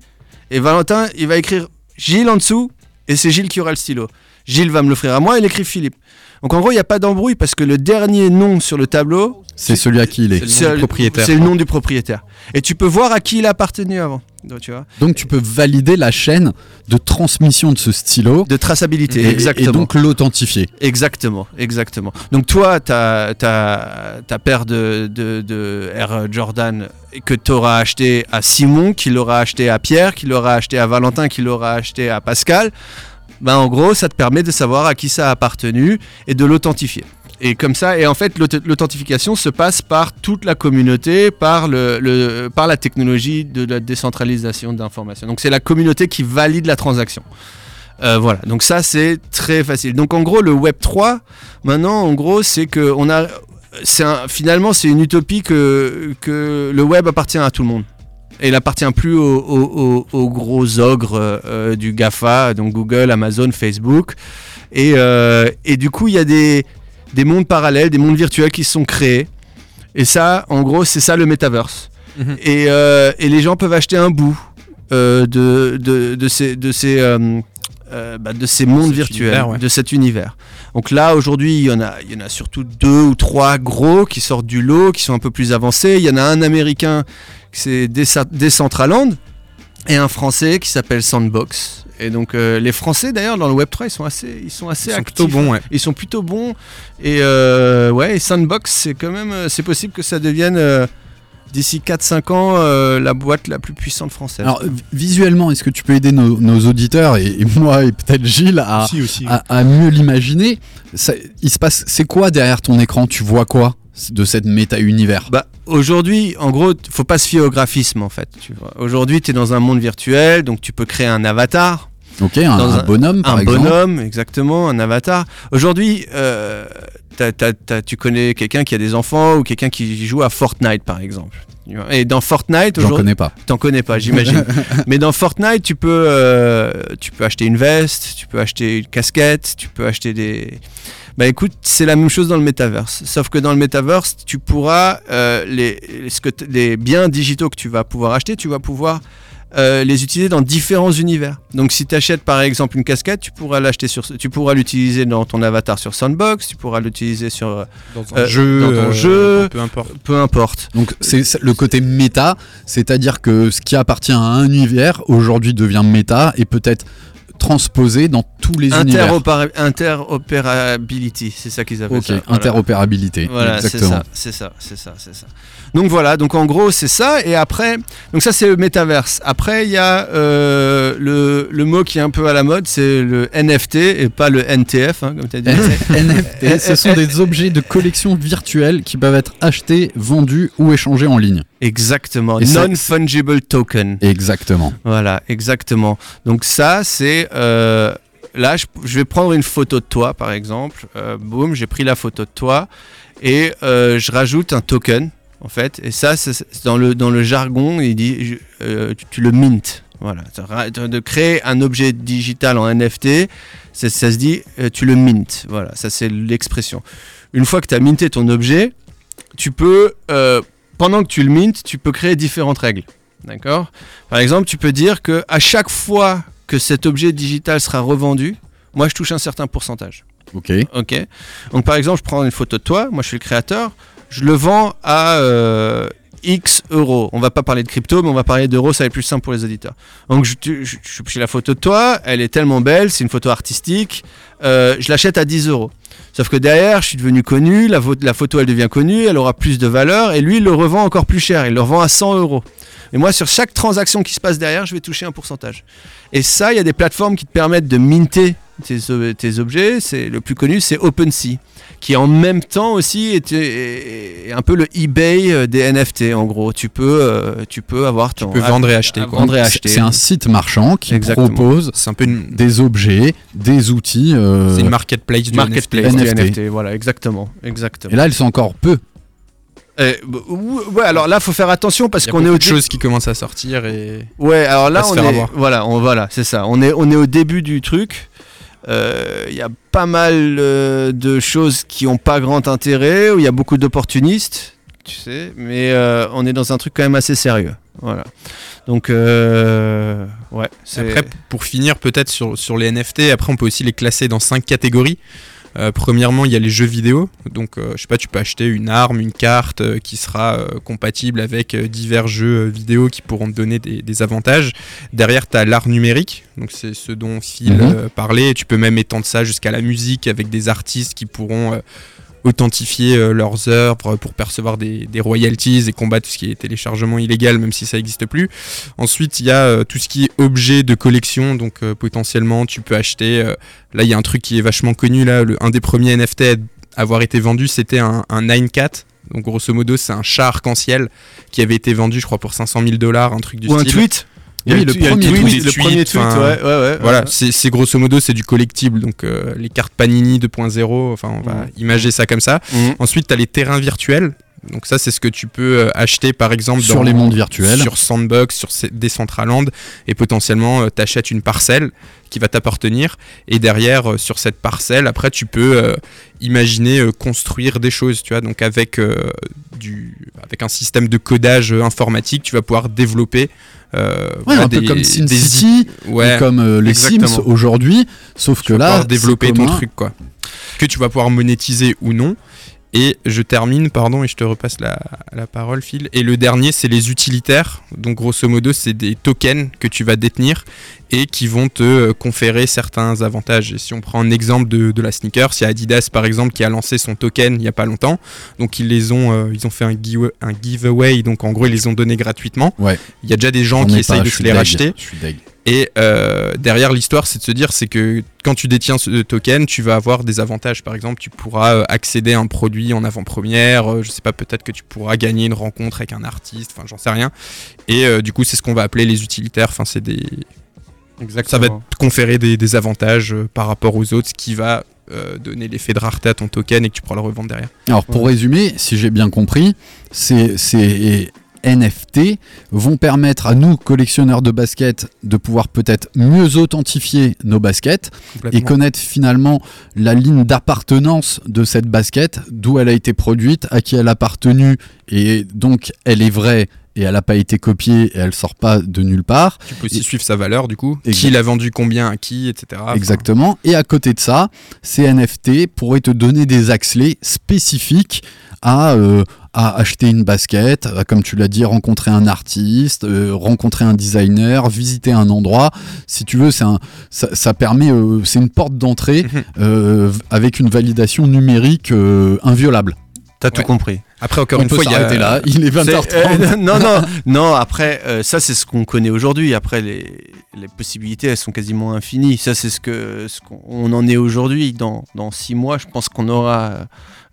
Et Valentin, il va écrire Gilles en dessous. Et c'est Gilles qui aura le stylo. Gilles va me l'offrir à moi, il écrit Philippe. Donc en gros, il n'y a pas d'embrouille parce que le dernier nom sur le tableau, C'est celui à qui il est. C'est le propriétaire. c'est le nom du propriétaire. Et tu peux voir à qui il a appartenu avant. Donc, tu vois, Donc tu peux valider la chaîne de transmission de ce stylo de traçabilité, et, exactement. et donc l'authentifier. Exactement, exactement. Donc toi, ta, ta, ta paire de, de, de Air Jordan que tu auras acheté à Simon, qui l'aura acheté à Pierre, qui l'aura acheté à Valentin, qui l'aura acheté à Pascal, ben en gros, ça te permet de savoir à qui ça a appartenu et de l'authentifier. Et comme ça, et en fait, l'aut- l'authentification se passe par toute la communauté, par, le, par la technologie de la décentralisation d'informations. Donc c'est la communauté qui valide la transaction. Euh, voilà, donc ça c'est très facile. Donc en gros, le Web 3, maintenant, en gros, c'est que on a, un- finalement, c'est une utopie que, le web appartient à tout le monde. Et il appartient plus aux, gros ogres euh, euh, du GAFA, donc Google, Amazon, Facebook. Et, et du coup, il y a des, des mondes parallèles, des mondes virtuels qui se sont créés. Et ça, en gros, c'est ça le metaverse. Mhm. Et, euh, et les gens peuvent acheter un bout euh, de, de, de ces, de ces, euh, bah, de ces mondes virtuels, univers, ouais. de cet univers. Donc là, aujourd'hui, il y, en a, il y en a surtout deux ou trois gros qui sortent du lot, qui sont un peu plus avancés. Il y en a un américain, c'est Decentraland, et un français qui s'appelle Sandbox. Et donc euh, les Français d'ailleurs dans le Web 3 ils sont assez ils sont assez Ils sont actifs. plutôt bons, ouais. Ils sont plutôt bons et euh, ouais et Sandbox c'est quand même euh, c'est possible que ça devienne euh, d'ici 4-5 ans euh, la boîte la plus puissante française. Alors vi- visuellement, est-ce que tu peux aider nos, nos auditeurs et, et moi et peut-être Gilles à, Aussi, aussi. à, à mieux l'imaginer? Ça- Il se passe, c'est quoi derrière ton écran? Tu vois quoi? De cette méta-univers Bah, aujourd'hui, en gros, faut pas se fier au graphisme en fait. Aujourd'hui, tu es dans un monde virtuel, donc tu peux créer un avatar, Ok, un, dans un un- bonhomme par un exemple. bonhomme, exactement, un avatar. Aujourd'hui, euh, t'as- t'as- t'as- tu connais quelqu'un qui a des enfants ou quelqu'un qui joue à Fortnite par exemple. Et dans Fortnite, J'en aujourd'hui, connais pas. t'en connais pas, j'imagine. Mais dans Fortnite, tu peux, euh, tu peux acheter une veste, tu peux acheter une casquette, tu peux acheter des. Bah écoute, c'est la même chose dans le metaverse. Sauf que dans le metaverse, tu pourras euh, les, les- ce que t- les biens digitaux que tu vas pouvoir acheter, tu vas pouvoir euh, les utiliser dans différents univers. Donc si tu achètes par exemple une casquette, tu pourras l'acheter sur, tu pourras l'utiliser dans ton avatar sur Sandbox, tu pourras l'utiliser sur, Dans un Euh, jeu, dans ton euh, jeu. peu importe. peu importe. Donc c'est c'est le côté méta, c'est-à-dire que ce qui appartient à un univers aujourd'hui devient méta et peut-être transposé dans tous les univers. Interopéra- interopérability, c'est ça qu'ils appellent ça. Voilà. interopérabilité. Voilà, c'est ça, c'est ça, c'est ça, c'est ça. Donc voilà, donc en gros c'est ça, et après, donc ça c'est le métaverse. Après il y a euh, le, le mot qui est un peu à la mode, c'est le NFT et pas le NTF, hein, comme tu as dit. NFT, ce sont des objets de collection virtuelle qui peuvent être achetés, vendus ou échangés en ligne. Exactement, non-fungible token. Exactement. Voilà, exactement. Donc ça c'est... euh, là, je, je vais prendre une photo de toi par exemple. Euh, boum, j'ai pris la photo de toi et euh, je rajoute un token en fait. Et ça, c'est dans le, dans le jargon, il dit je- tu, tu le mint. Voilà, de créer un objet digital en NFT, ça, ça se dit tu le mint. Voilà, ça c'est l'expression. Une fois que tu as minté ton objet, tu peux, pendant que tu le mint, tu peux créer différentes règles. D'accord? Par exemple, tu peux dire que à chaque fois que cet objet digital sera revendu, moi je touche un certain pourcentage. Ok. Ok? Donc par exemple, je prends une photo de toi, moi je suis le créateur, je le vends à euh, X euros. On va pas parler de crypto, mais on va parler d'euros, ça va être plus simple pour les auditeurs. Donc je, je, je- la photo de toi, elle est tellement belle, c'est une photo artistique, euh, je l'achète à 10 euros. Sauf que derrière, je suis devenu connu, la, photo elle devient connue, elle aura plus de valeur, et lui il le revend encore plus cher, il le revend à 100 euros. Et moi, sur chaque transaction qui se passe derrière, je vais toucher un pourcentage. Et ça, il y a des plateformes qui te permettent de minter tes, objets. Le plus connu, c'est OpenSea, qui en même temps aussi est un peu le eBay euh, des NFT. En gros, tu peux, euh, tu peux avoir ton peux vendre et acheter, quoi. vendre et C'est- acheter. C'est un site marchand qui Exactement. propose C'est un peu une, des objets, des outils. euh, c'est une marketplace du marketplace NFT. NFT. NFT. Voilà, exactement, exactement. Et là, elles sont encore peu. Eh, bah, ou- ouais, alors là, faut faire attention parce qu'on est beaucoup au de choses qui commencent à sortir et Ouais, alors là, on est, avoir. voilà, on, voilà, c'est ça. On est, on est au début du truc. Euh, Il y a pas mal euh, de choses qui n'ont pas grand intérêt, où il y a beaucoup d'opportunistes, tu sais, mais euh, on est dans un truc quand même assez sérieux. Voilà. Donc, euh, ouais. Après, pour finir, peut-être sur, sur les NFT, après, on peut aussi les classer dans cinq catégories. Euh, premièrement, il y a les jeux vidéo. Donc, euh, je sais pas, tu peux acheter une arme, une carte euh, qui sera compatible avec divers jeux vidéo qui pourront te donner des, des avantages. Derrière, tu as l'art numérique. Donc, c'est ce dont Phil Mhm. parlait. Tu peux même étendre ça jusqu'à la musique avec des artistes qui pourront authentifier euh, leurs œuvres pour percevoir des, des royalties et combattre tout ce qui est téléchargement illégal, même si ça n'existe plus. Ensuite, il y a euh, tout ce qui est objet de collection, donc euh, potentiellement tu peux acheter. euh, là, il y a un truc qui est vachement connu là, le, un des premiers NFT à avoir été vendu, c'était un, un Nine Cat. Donc grosso modo, c'est un chat arc-en-ciel qui avait été vendu, je crois, pour 500 000 dollars, un truc du Ou un style. tweet. Oui, le premier tweet, le premier tweet, Enfin, ouais, ouais, ouais. Voilà, c'est grosso modo c'est du collectible, donc euh, les cartes Panini 2.0, enfin on va Mhm. imager ça comme ça. Mhm. Ensuite, tu as les terrains virtuels. Donc ça, c'est ce que tu peux euh, acheter par exemple Sur dans- les mondes virtuels. sur Sandbox, sur Decentraland, et potentiellement tu achètes une parcelle qui va t'appartenir, et derrière euh, sur cette parcelle, après tu peux euh, imaginer euh, construire des choses, tu vois. Donc avec euh, du, avec un système de codage euh, informatique, tu vas pouvoir développer. Euh, Ouais, un peu des- comme des SimCity, ouais, ou comme euh, les exactement. Sims aujourd'hui, sauf que tu là, développer ton truc quoi. Que tu vas pouvoir monétiser ou non et je termine pardon et je te repasse la, la parole Phil. Et le dernier c'est les utilitaires. Donc grosso modo c'est des tokens que tu vas détenir et qui vont te euh, conférer certains avantages. Et si on prend un exemple de, de la sneaker il y a Adidas par exemple qui a lancé son token il y a pas longtemps. Donc ils les ont euh, ils ont fait un, give- un giveaway. Donc en gros ils les ont donnés gratuitement. Ouais. il y a déjà des gens qui essayent pas, de se les racheter. Je suis deg. Et euh, derrière l'histoire, c'est de se dire, c'est que quand tu détiens ce token, tu vas avoir des avantages. Par exemple, tu pourras euh, accéder à un produit en avant-première. euh, je sais pas, peut-être que tu pourras gagner une rencontre avec un artiste. Enfin, j'en sais rien. Et euh, du coup, c'est ce qu'on va appeler les utilitaires. Enfin, c'est des, ça va te conférer des, des avantages par rapport aux autres, ce qui va euh, donner l'effet de rareté à ton token et que tu pourras le revendre derrière. Alors pour résumer, si j'ai bien compris, ces, ces NFT vont permettre à nous, collectionneurs de baskets, de pouvoir peut-être mieux authentifier nos baskets et connaître finalement la ligne d'appartenance de cette basket, d'où elle a été produite, à qui elle a appartenu, et donc elle est vraie et elle n'a pas été copiée et elle sort pas de nulle part. Tu peux aussi suivre sa valeur, du coup. Exact. Qui l'a vendu combien à qui, etc. Enfin, Exactement. Et à côté de ça, ces NFT pourraient te donner des accès spécifiques à, euh, à acheter une basket, à, comme tu l'as dit, rencontrer un artiste, euh, rencontrer un designer, visiter un endroit. Si tu veux, c'est un, ça, ça permet, euh, c'est une porte d'entrée Mhm. euh, avec une validation numérique euh, inviolable. T'as tout compris. Après, encore On une peut fois, il y a. là. Il est 20h30. C'est- euh, non, non, non. Après, euh, ça c'est ce qu'on connaît aujourd'hui. Après, les, les possibilités, elles sont quasiment infinies. Ça, c'est ce que ce qu'on on en est aujourd'hui. Dans, dans six mois, je pense qu'on aura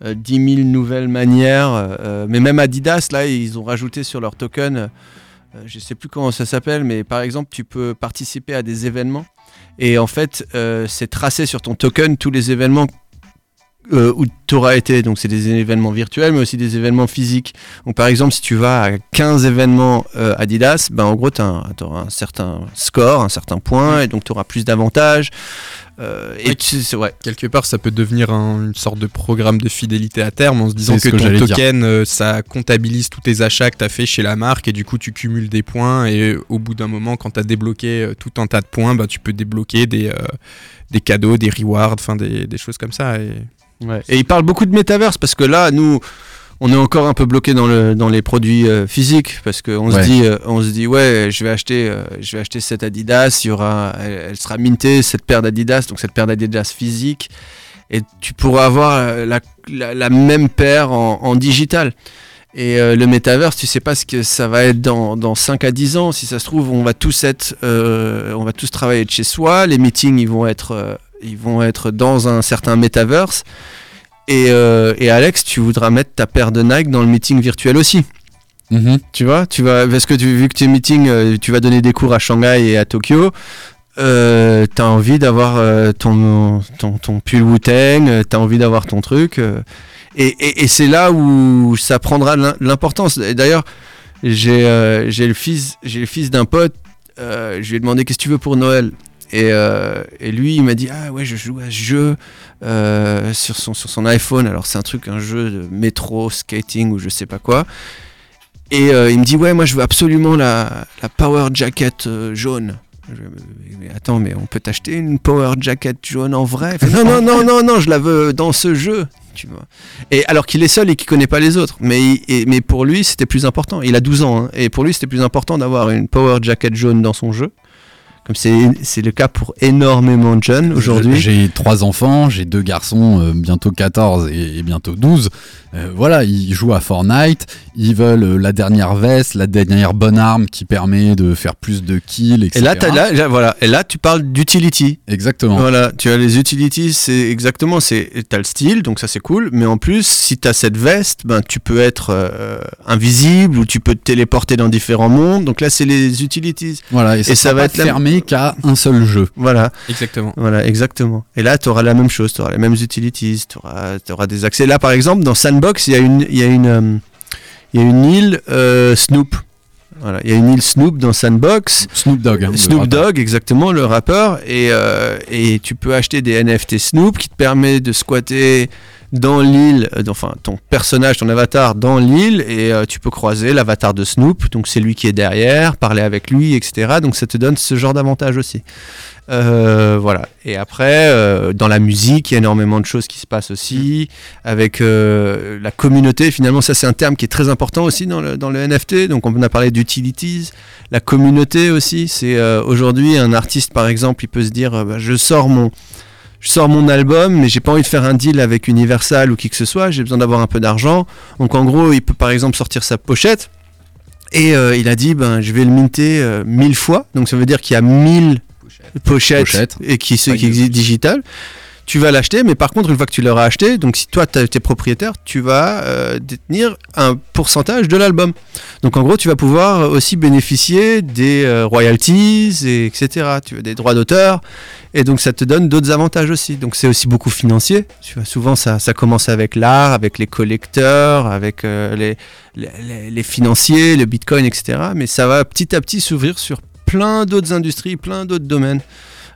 euh, 10 000 nouvelles manières. euh, mais même Adidas, là, ils ont rajouté sur leur token. je sais plus comment ça s'appelle, mais par exemple, tu peux participer à des événements. Et en fait, c'est tracé sur ton token tous les événements euh, où tu auras été. Donc, c'est des événements virtuels, mais aussi des événements physiques. Donc, par exemple, si tu vas à 15 événements euh, Adidas, ben, en gros, tu auras un certain score, un certain point, et donc tu auras plus d'avantages. Euh, et Oui. tu- c'est ouais. quelque part, ça peut devenir un- une sorte de programme de fidélité à terme en se disant que, que ton token, ça comptabilise tous tes achats que tu as fait chez la marque et du coup, tu cumules des points. Et au bout d'un moment, quand tu as débloqué tout un tas de points, bah, tu peux débloquer des, des cadeaux, des rewards, enfin des, des choses comme ça. Et... Et il parle beaucoup de métaverse parce que là, nous, on est encore un peu bloqué dans, le, dans les produits euh, physiques parce qu'on Ouais. se dit, euh, on se dit, ouais, je vais acheter, euh, je vais acheter cette Adidas, il y aura, elle, elle sera mintée cette paire d'Adidas, donc cette paire d'Adidas physique, et tu pourras avoir la, la, la même paire en, en digital. Et euh, le métaverse, tu sais pas ce que ça va être dans, dans 5 à 10 ans. Si ça se trouve, on va tous être, euh, on va tous travailler de chez soi. Les meetings, ils vont être, euh, ils vont être dans un certain métaverse. Et, euh, et Alex, tu voudras mettre ta paire de Nike dans le meeting virtuel aussi. Mhm. Tu vois, tu vas, parce que tu, vu que tes meetings, euh, tu vas donner des cours à Shanghai et à Tokyo, euh, t'as envie d'avoir euh, ton, ton, ton pull Wu-Tang, t'as envie d'avoir ton truc. euh, et et, et c'est là où ça prendra l'im- l'importance. D'ailleurs, j'ai le fils, le fils d'un pote. je lui ai demandé qu'est-ce que tu veux pour Noël? Et, euh, et lui, il m'a dit ah ouais, je joue à ce jeu euh, sur son sur son iPhone. Alors c'est un truc, un jeu de métro, skating ou je sais pas quoi. Et euh, il me dit ouais, moi je veux absolument la, la Power Jacket jaune. Je- mais attends, mais on peut t'acheter une Power Jacket jaune en vrai? Non, non, non, non, non, je la veux dans ce jeu. Tu vois. Et alors qu'il est seul et qu'il connaît pas les autres. Mais, mais pour lui, c'était plus important. Il a 12 ans. hein, et pour lui, c'était plus important d'avoir une Power Jacket jaune dans son jeu. Comme c'est le cas pour énormément de jeunes aujourd'hui. J'ai trois enfants, j'ai deux garçons, euh, bientôt 14 et, et bientôt 12. Euh, voilà, ils jouent à Fortnite, ils veulent euh, la dernière veste, la dernière bonne arme qui permet de faire plus de kills, Et etc. là, t'as- là, là, voilà. Et là, tu parles d'utility. Exactement. Voilà, tu as les utilities, c'est exactement, c'est t'as le style, donc ça c'est cool, mais en plus, si tu as cette veste, ben tu peux être euh, invisible ou tu peux te téléporter dans différents mondes. Donc là, c'est les utilities. Voilà, et ça, Et ça va pas être la- fermé qu'à un seul jeu. Voilà, Exactement. voilà, exactement. Et là, tu auras la même chose, tu auras les mêmes utilities, tu auras, des accès. Là, par exemple, dans Sandbox, il y a une, il y a une, euh, il y a une île euh, Snoop. Voilà, il y a une île Snoop dans Sandbox. Snoop Dogg. hein, Snoop. Dogg, exactement, le rappeur. Et, euh, et tu peux acheter des NFT Snoop qui te permet de squatter dans l'île, euh, enfin ton personnage, ton avatar dans l'île, et euh, tu peux croiser l'avatar de Snoop, donc c'est lui qui est derrière, parler avec lui, etc. Donc ça te donne ce genre d'avantage aussi. Euh, voilà. Et après, euh, dans la musique, il y a énormément de choses qui se passent aussi, avec euh, la communauté. Finalement, ça c'est un terme qui est très important aussi dans le, dans le NFT. Donc on a parlé d'utilities, la communauté aussi. C'est aujourd'hui un artiste, par exemple, il peut se dire, bah, je sors mon je sors mon album, mais j'ai pas envie de faire un deal avec Universal ou qui que ce soit. J'ai besoin d'avoir un peu d'argent. Donc en gros, il peut par exemple sortir sa pochette. Et il a dit, ben, je vais le minter euh, 1000 fois. Donc ça veut dire qu'il y a 1000 Pochettes. et qui, se- qui existent digitales. Tu vas l'acheter, mais par contre, une fois que tu l'auras acheté, donc si toi tu es propriétaire, tu vas euh, détenir un pourcentage de l'album. Donc en gros, tu vas pouvoir aussi bénéficier des euh, royalties, et etc. Tu as des droits d'auteur. Et donc ça te donne d'autres avantages aussi. Donc c'est aussi beaucoup financier. Tu vois, souvent ça, ça commence avec l'art, avec les collecteurs, avec euh, les- les financiers, le bitcoin, etc. Mais ça va petit à petit s'ouvrir sur plein d'autres industries, plein d'autres domaines.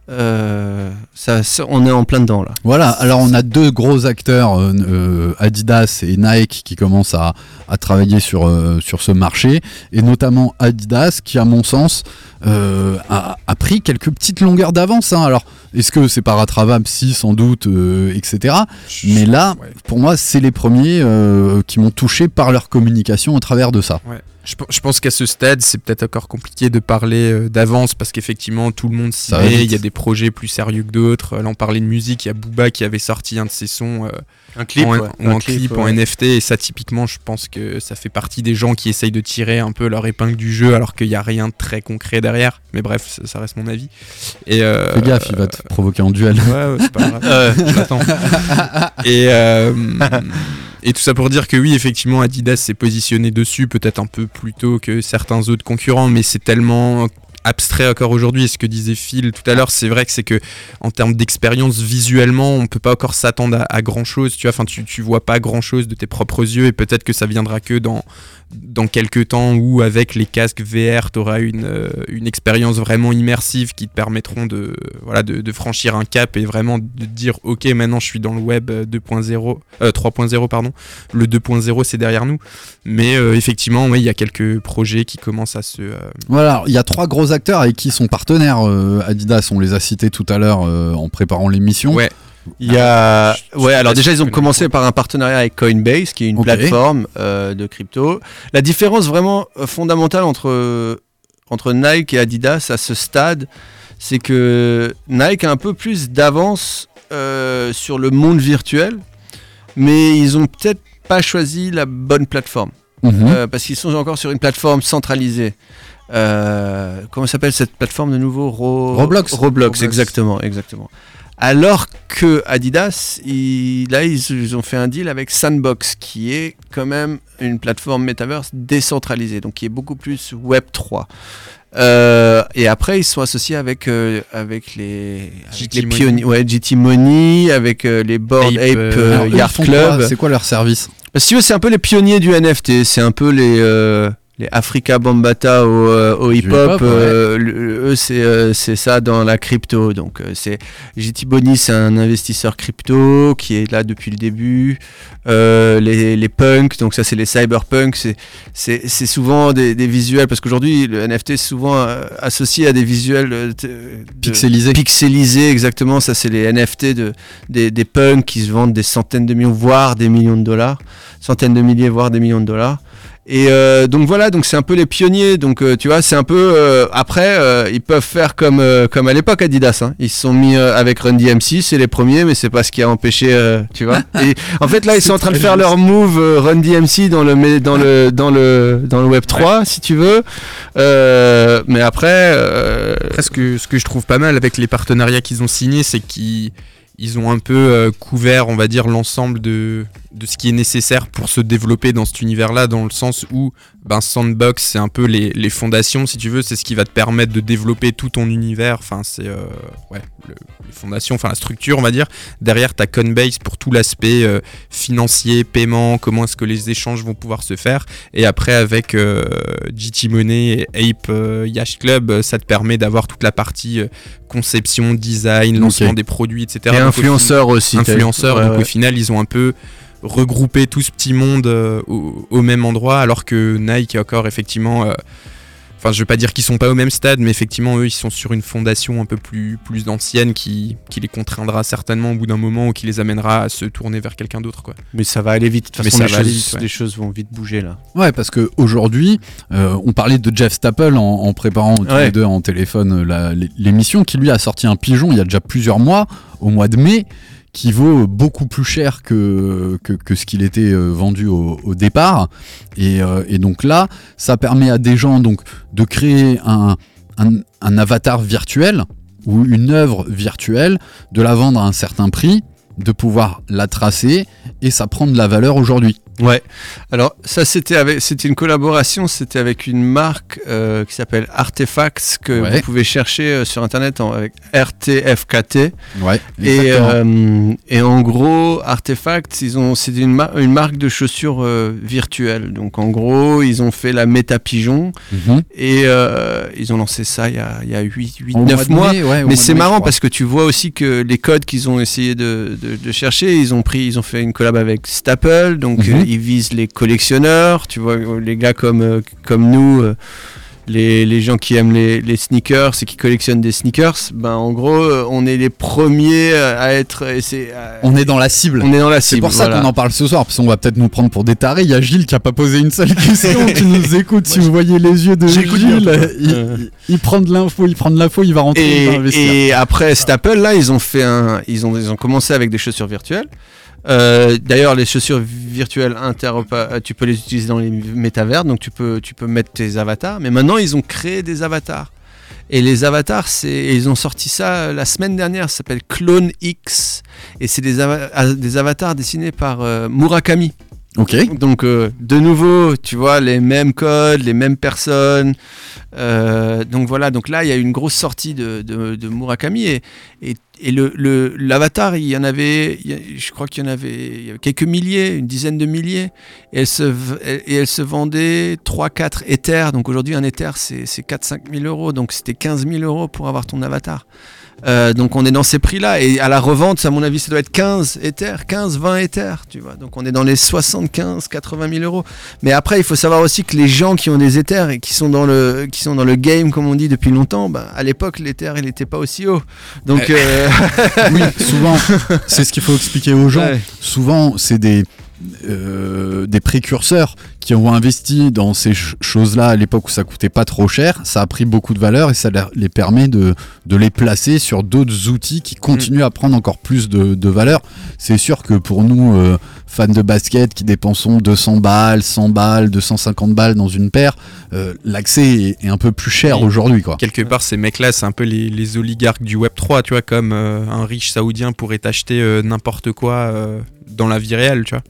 Euh, ça, ça- on est en plein dedans là. Voilà, alors on a deux gros acteurs, euh, euh, Adidas et Nike, qui commencent à, à travailler sur, euh, sur ce marché, et notamment Adidas, qui à mon sens euh, a, a pris quelques petites longueurs d'avance. hein. Alors, est-ce que c'est pas rattrapable Si, sans doute, euh, etc. Mais là, Ouais. pour moi, c'est les premiers euh, qui m'ont touché par leur communication au travers de ça. Ouais. Je, pe- je pense qu'à ce stade, c'est peut-être encore compliqué de parler euh, d'avance parce qu'effectivement, tout le monde s'y met. Il y a des projets plus sérieux que d'autres. Là, on parlait de musique. Il y a Booba qui avait sorti un de ses sons euh, Un clip, en, ouais. ou Un en clip, ouais. en NFT. Et ça, typiquement, je pense que ça fait partie des gens qui essayent de tirer un peu leur épingle du jeu alors qu'il n'y a rien de très concret derrière. Mais bref, ça, ça reste mon avis. Et, euh, Fais gaffe, il va te provoquer en duel. Ouais, ouais, c'est pas grave. Euh, Je et, euh, et tout ça pour dire que oui, effectivement, Adidas s'est positionné dessus, peut-être un peu plus tôt que certains autres concurrents, mais c'est tellement abstrait encore aujourd'hui. Et ce que disait Phil tout à l'heure, c'est vrai que c'est que en termes d'expérience visuellement, on peut pas encore s'attendre à, grand chose. Tu vois, enfin, tu, tu vois pas grand chose de tes propres yeux, et peut-être que ça viendra que dans dans quelques temps où avec les casques VR, tu auras une, euh, une expérience vraiment immersive qui te permettront de, voilà, de, franchir un cap et vraiment de dire ok maintenant je suis dans le web euh, 2.0, euh, 3.0 pardon, le 2.0 c'est derrière nous. Mais euh, effectivement il y a quelques projets qui commencent à se... euh, Voilà, il y a trois gros acteurs avec qui sont partenaires. euh, Adidas, on les a cités tout à l'heure euh, en préparant l'émission. Ouais. Il y a, je- je ouais, alors déjà ils ont commencé par un partenariat avec Coinbase, qui est une plateforme euh, de crypto. La différence vraiment fondamentale entre entre Nike et Adidas à ce stade, c'est que Nike a un peu plus d'avance euh, sur le monde virtuel, mais ils ont peut-être pas choisi la bonne plateforme Mhm. euh, parce qu'ils sont encore sur une plateforme centralisée. Euh, comment s'appelle cette plateforme de nouveau? Ro- Roblox. Roblox, exactement, exactement. Alors que Adidas, ils- là, ils, ils ont fait un deal avec Sandbox, qui est quand même une plateforme metaverse décentralisée, donc qui est beaucoup plus Web 3. Euh, et après, ils sont associés avec, euh, avec les, avec les Money. pionniers, ouais, GT Money, avec euh, les Board Ape, Ape, Yard Club. C'est quoi leur service? Si c'est un peu les pionniers du NFT. C'est un peu les, euh, les Africa Bambata au, euh, au hip-hop. ouais. euh, eux, c'est euh, ça dans la crypto. Donc, euh, c'est JT Boni, c'est un investisseur crypto qui est là depuis le début. Euh, les, les punks, donc ça, c'est les cyberpunks. C'est- C'est c'est souvent des, des visuels, parce qu'aujourd'hui, le NFT est souvent euh, associé à des visuels euh, t- de- Pixelisé. pixelisés, exactement. Ça, c'est les NFT de, des, des punks qui se vendent des centaines de millions, voire des millions de dollars. Centaines de milliers, voire des millions de dollars. Et euh, donc voilà, donc c'est un peu les pionniers. Donc euh, tu vois, c'est un peu euh, après, euh, ils peuvent faire comme euh, comme à l'époque Adidas. hein. Ils se sont mis euh, avec Run DMC, c'est les premiers, mais c'est pas ce qui a empêché, euh, tu vois. Et en fait là, ils sont en train de faire leur move euh, Run DMC dans le dans le dans le dans le Web 3, si tu veux. Euh, mais après, euh, Après, ce que, ce que je trouve pas mal avec les partenariats qu'ils ont signés, c'est qu'ils ils ont un peu euh, couvert, on va dire, l'ensemble de, de ce qui est nécessaire pour se développer dans cet univers-là, dans le sens où ben, Sandbox, c'est un peu les, les fondations, si tu veux, c'est ce qui va te permettre de développer tout ton univers. Enfin, c'est euh, ouais, le- les fondations, enfin la structure, on va dire. Derrière, tu as Coinbase pour tout l'aspect euh, financier, paiement, comment est-ce que les échanges vont pouvoir se faire. Et après, avec GT Money et Ape Yacht Club, ça te permet d'avoir toute la partie conception, design, lancement des produits, etc. Et Donc, au influenceur aussi. influenceurs. Ouais, donc ouais. au final, ils ont un peu regroupé tout ce petit monde euh, au, au même endroit, alors que Nike est encore effectivement. Enfin, je veux pas dire qu'ils sont pas au même stade, mais effectivement, eux, ils sont sur une fondation un peu plus, plus ancienne qui, qui les contraindra certainement au bout d'un moment ou qui les amènera à se tourner vers quelqu'un d'autre, quoi. Mais ça va aller vite. De toute façon, ça les, va aller choses, vite, ouais. les choses vont vite bouger là. Ouais, parce que aujourd'hui, euh, on parlait de Jeff Staple en, en préparant tous Ouais. les deux en téléphone euh, la- l'émission, qui lui a sorti un pigeon il y a déjà plusieurs mois, au mois de mai, qui vaut beaucoup plus cher que, ce qu'il était euh, vendu au, départ. Et, euh, et donc là, ça permet à des gens donc de créer un avatar virtuel ou une œuvre virtuelle, de la vendre à un certain prix, de pouvoir la tracer et ça prend de la valeur aujourd'hui. Ouais. Alors ça c'était avec c'était une collaboration, c'était avec une marque euh, qui s'appelle Artefacts que Ouais. vous pouvez chercher euh, sur internet en- avec RTFKT Ouais, et euh, et en gros Artefacts ils ont c'est une, mar- une marque de chaussures euh, virtuelles. Donc en gros, ils ont fait la méta pigeon Mhm. et euh, ils ont lancé ça il y a il y a 8 8 Au 9 de mois. mai, ouais, au Mais c'est marrant parce que tu vois aussi que les codes qu'ils ont essayé de, de- de chercher, ils ont pris, ils ont fait une collab avec Staple, donc Mhm. Ils visent les collectionneurs, tu vois, les gars comme, euh, comme nous, euh, les, les gens qui aiment les, les sneakers et qui collectionnent des sneakers, ben en gros, euh, on est les premiers à être, et c'est- à- On est dans la cible. on est dans la C'est cible. pour ça voilà. qu'on en parle ce soir, parce qu'on va peut-être nous prendre pour des tarés. Il y a Gilles qui a pas posé une seule question. tu nous écoutes, si vous voyez les yeux de Gilles, il, prend de l'info, il prend de l'info, il va rentrer, Et, investir. et après Staple, là, ils ont fait un, ils ont, ils ont commencé avec des chaussures virtuelles. Euh, D'ailleurs, les chaussures virtuelles interopa- tu peux les utiliser dans les métavers, donc tu peux, tu peux mettre tes avatars. Mais maintenant, ils ont créé des avatars. Et les avatars, c'est, ils ont sorti ça la semaine dernière. Ça s'appelle Clone X, et c'est des, ah, des avatars dessinés par euh, Murakami. Ok. Donc euh, de nouveau, tu vois, les mêmes codes, les mêmes personnes. Euh, donc voilà, donc là, il y a une grosse sortie de, de- de Murakami et, et, et le, l'avatar, il y en avait, je crois qu'il y en avait, y avait quelques milliers, une dizaine de milliers, et elle se, et elle se vendait 3-4 éthers. Donc aujourd'hui, un éther, c'est 4-5 000 euros, donc c'était 15 000 euros pour avoir ton avatar. Euh, donc on est dans ces prix-là et à la revente, à mon avis, ça doit être 15 éthers, 15, 20 éthers, tu vois. Donc on est dans les 75, 80 000 euros. Mais après, il faut savoir aussi que les gens qui ont des éthers et qui sont dans le, qui sont dans le game, comme on dit depuis longtemps, bah, à l'époque, l'éther, il n'était pas aussi haut. Donc, euh, oui, souvent, c'est ce qu'il faut expliquer aux gens. ouais. Souvent, c'est des, euh, des précurseurs qui ont investi dans ces ch- choses-là à l'époque où ça coûtait pas trop cher. Ça a pris beaucoup de valeur et ça les permet de, de les placer sur d'autres outils qui continuent à prendre encore plus de, de valeur. C'est sûr que pour nous, euh, fans de basket qui dépensons 200 balles, 100 balles, 250 balles dans une paire, euh, l'accès est, est un peu plus cher aujourd'hui. Quelque part, ces mecs-là, c'est un peu les, les oligarques du Web 3, tu vois, comme un riche saoudien pourrait acheter n'importe quoi dans la vie réelle, tu vois.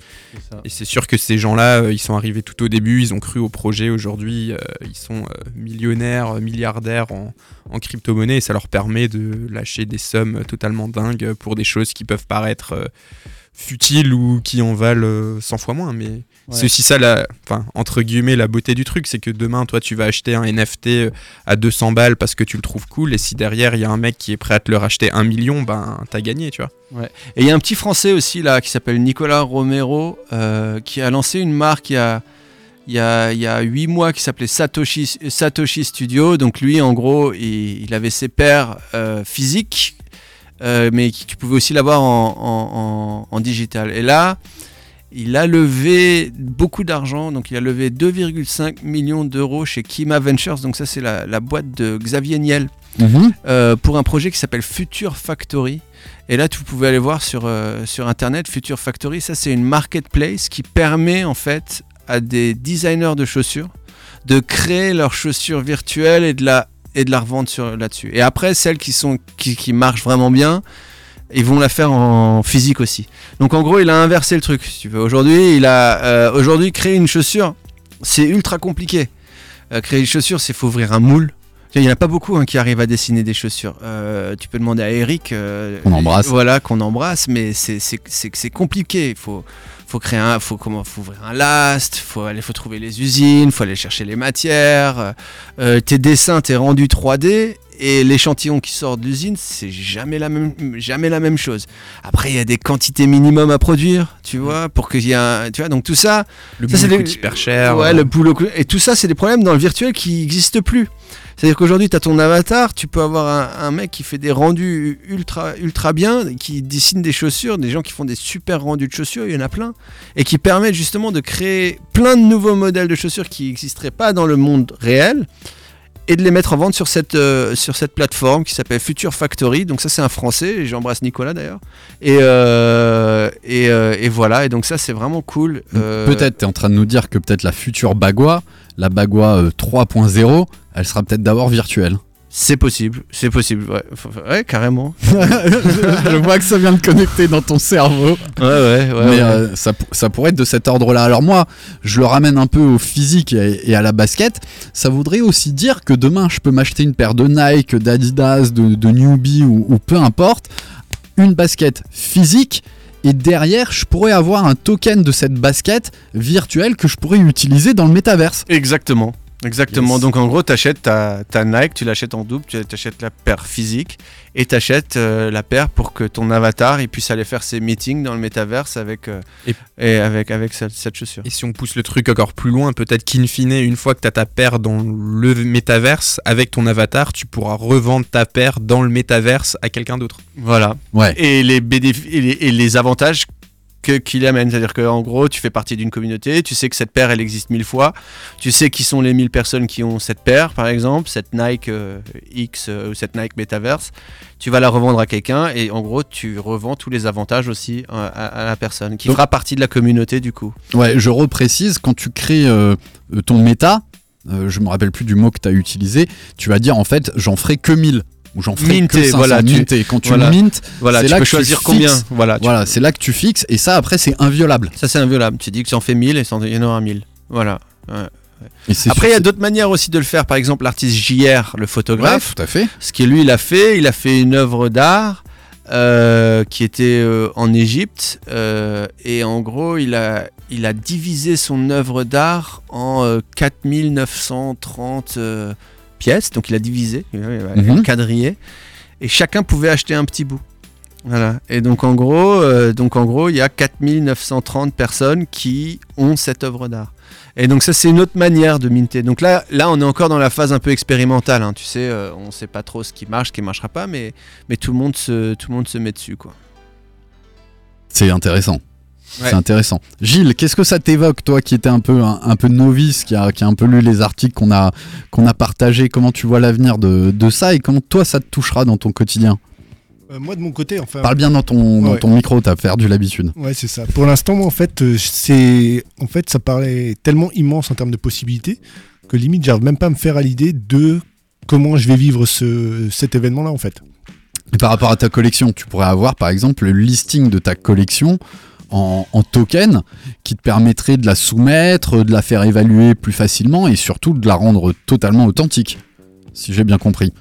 Et c'est sûr que ces gens-là, euh, ils sont arrivés tout au début, ils ont cru au projet. Aujourd'hui, euh, ils sont euh, millionnaires, milliardaires en, en crypto-monnaie et ça leur permet de lâcher des sommes totalement dingues pour des choses qui peuvent paraître futiles ou qui en valent euh, 100 fois moins. Mais c'est aussi ça, la, enfin, entre guillemets, la beauté du truc, c'est que demain, toi, tu vas acheter un NFT euh, à 200 balles parce que tu le trouves cool et si derrière, il y a un mec qui est prêt à te le racheter un million, ben, t'as gagné, tu vois. Et il y a un petit français aussi là qui s'appelle Nicolas Romero euh, qui a lancé une marque il y a il y a, il y a 8 mois qui s'appelait Satoshi, Satoshi Studio. Donc lui en gros il, il avait ses paires euh, physiques euh, mais qui- tu pouvais aussi l'avoir en, en, en- en digital. Et là il a levé beaucoup d'argent, donc il a levé 2,5 millions d'euros chez Kima Ventures, donc ça c'est la, la boîte de Xavier Niel, Mhm. euh, pour un projet qui s'appelle Future Factory. Et là, vous pouvez aller voir sur, euh, sur internet Future Factory. Ça, c'est une marketplace qui permet en fait à des designers de chaussures de créer leurs chaussures virtuelles et de la, et de la revendre sur, là-dessus. Et après, celles qui, sont, qui, qui marchent vraiment bien, ils vont la faire en physique aussi. Donc en gros, il a inversé le truc. Si tu veux, aujourd'hui, il a euh, aujourd'hui créé une chaussure, c'est ultra compliqué. Euh, créer une chaussure, c'est faut ouvrir un moule. Il n'y en a pas beaucoup hein, qui arrivent à dessiner des chaussures. Euh, tu peux demander à Eric. Qu'on embrasse. Voilà, qu'on embrasse, mais c'est- c'est c'est- c'est compliqué. Il faut, faut créer un, faut comment, faut ouvrir un last, faut aller, faut trouver les usines, faut aller chercher les matières. Euh, tes dessins, t'es rendu 3D et l'échantillon qui sort de l'usine, c'est jamais la même, jamais la même chose. Après, il y a des quantités minimum à produire, tu vois, pour qu'il y ait un, tu vois, donc tout ça, Le ça, boulot des- coûte hyper cher. Ouais, euh, le boulot. Et tout ça, c'est des problèmes dans le virtuel qui n'existent plus. C'est-à-dire qu'aujourd'hui, tu as ton avatar, tu peux avoir un, un mec qui fait des rendus ultra, ultra bien, qui dessine des chaussures, des gens qui font des super rendus de chaussures, il y en a plein, et qui permettent justement de créer plein de nouveaux modèles de chaussures qui n'existeraient pas dans le monde réel, et de les mettre en vente sur cette, euh, sur cette plateforme qui s'appelle Future Factory. Donc ça, c'est un français, j'embrasse Nicolas d'ailleurs. Et, euh, et, euh, et voilà, et donc ça, c'est vraiment cool. Peut-être, tu es en train de nous dire que peut-être la future Bagua, la Bagua euh, 3.0, elle sera peut-être d'abord virtuelle. C'est possible, c'est possible, ouais, carrément. Je vois que ça vient de connecter dans ton cerveau. Ouais, ouais, ouais. mais ouais. euh, ça, ça pourrait être de cet ordre-là. Alors moi, je le ramène un peu au physique et, et à la basket. Ça voudrait aussi dire que demain, je peux m'acheter une paire de Nike, d'Adidas, de, de Newbie ou, ou peu importe, une basket physique. Et derrière, je pourrais avoir un token de cette basket virtuelle que je pourrais utiliser dans le métaverse. Exactement. Exactement. Yes. Donc en gros, tu achètes ta, ta Nike, tu l'achètes en double, tu achètes la paire physique et tu achètes la paire pour que ton avatar il puisse aller faire ses meetings dans le métaverse avec, euh, Et- et avec, avec cette, cette chaussure. Et si on pousse le truc encore plus loin, peut-être qu'in fine, une fois que tu as ta paire dans le métaverse, avec ton avatar, tu pourras revendre ta paire dans le métaverse à quelqu'un d'autre. Voilà. Ouais. Et les, bénéf- et les, et les avantages que- qu'il amène. C'est-à-dire qu'en gros, tu fais partie d'une communauté, tu sais que cette paire, elle existe mille fois, tu sais qui sont les mille personnes qui ont cette paire, par exemple, cette Nike euh, X euh, ou cette Nike Metaverse, tu vas la revendre à quelqu'un et en gros, tu revends tous les avantages aussi euh, à, à la personne, qui Donc- fera partie de la communauté du coup. Ouais, je reprécise, quand tu crées euh, ton méta, je me rappelle plus du mot que tu as utilisé, tu vas dire en fait, j'en ferai que 1000. J'en ferai Minter, que 500. voilà, tu- minter. Quand tu voilà. mintes, Voilà, C'est tu là peux que tu choisir fixes. combien. Voilà, tu- voilà, c'est là que tu fixes, et ça après c'est inviolable. ça c'est inviolable. Tu dis que tu en fais 1000 et il y en aura 1000. Voilà. Ouais. Après, il y a d'autres manières aussi de le faire. Par exemple, l'artiste JR, le Ouais, photographe, tout à fait. Ce que lui, il a fait, il a fait une œuvre d'art euh, qui était euh, en Égypte. euh, et en gros, il a, il a divisé son œuvre d'art en euh, 4930 euh, pièces. Donc, il a divisé, il a quadrillé. Et chacun pouvait acheter un petit bout. Voilà. Et donc, en gros, euh, donc, en gros, il y a 4930 personnes qui ont cette œuvre d'art. Et donc ça c'est une autre manière de minter. Donc là, là on est encore dans la phase un peu expérimentale. hein. Tu sais, euh, on sait pas trop ce qui marche, ce qui marchera pas, mais, mais tout, le monde se, tout le monde se met dessus. Quoi. C'est intéressant. Ouais. C'est intéressant. Gilles, qu'est-ce que ça t'évoque, toi qui étais un peu, un, un peu novice, qui a, qui a un peu lu les articles qu'on a, qu'on a partagés? Comment tu vois l'avenir de, de ça et comment toi ça te touchera dans ton quotidien? Euh, moi de mon côté, enfin. Parle bien dans ton, dans Ouais. ton micro, t'as perdu l'habitude. Ouais, c'est ça. Pour l'instant, moi, en fait, euh, c'est, en fait, ça paraît tellement immense en termes de possibilités que limite, j'arrive même pas à me faire à l'idée de comment je vais vivre ce, cet événement-là, en fait. Et par rapport à ta collection, tu pourrais avoir par exemple le listing de ta collection en, en token qui te permettrait de la soumettre, de la faire évaluer plus facilement et surtout de la rendre totalement authentique. Si j'ai bien compris.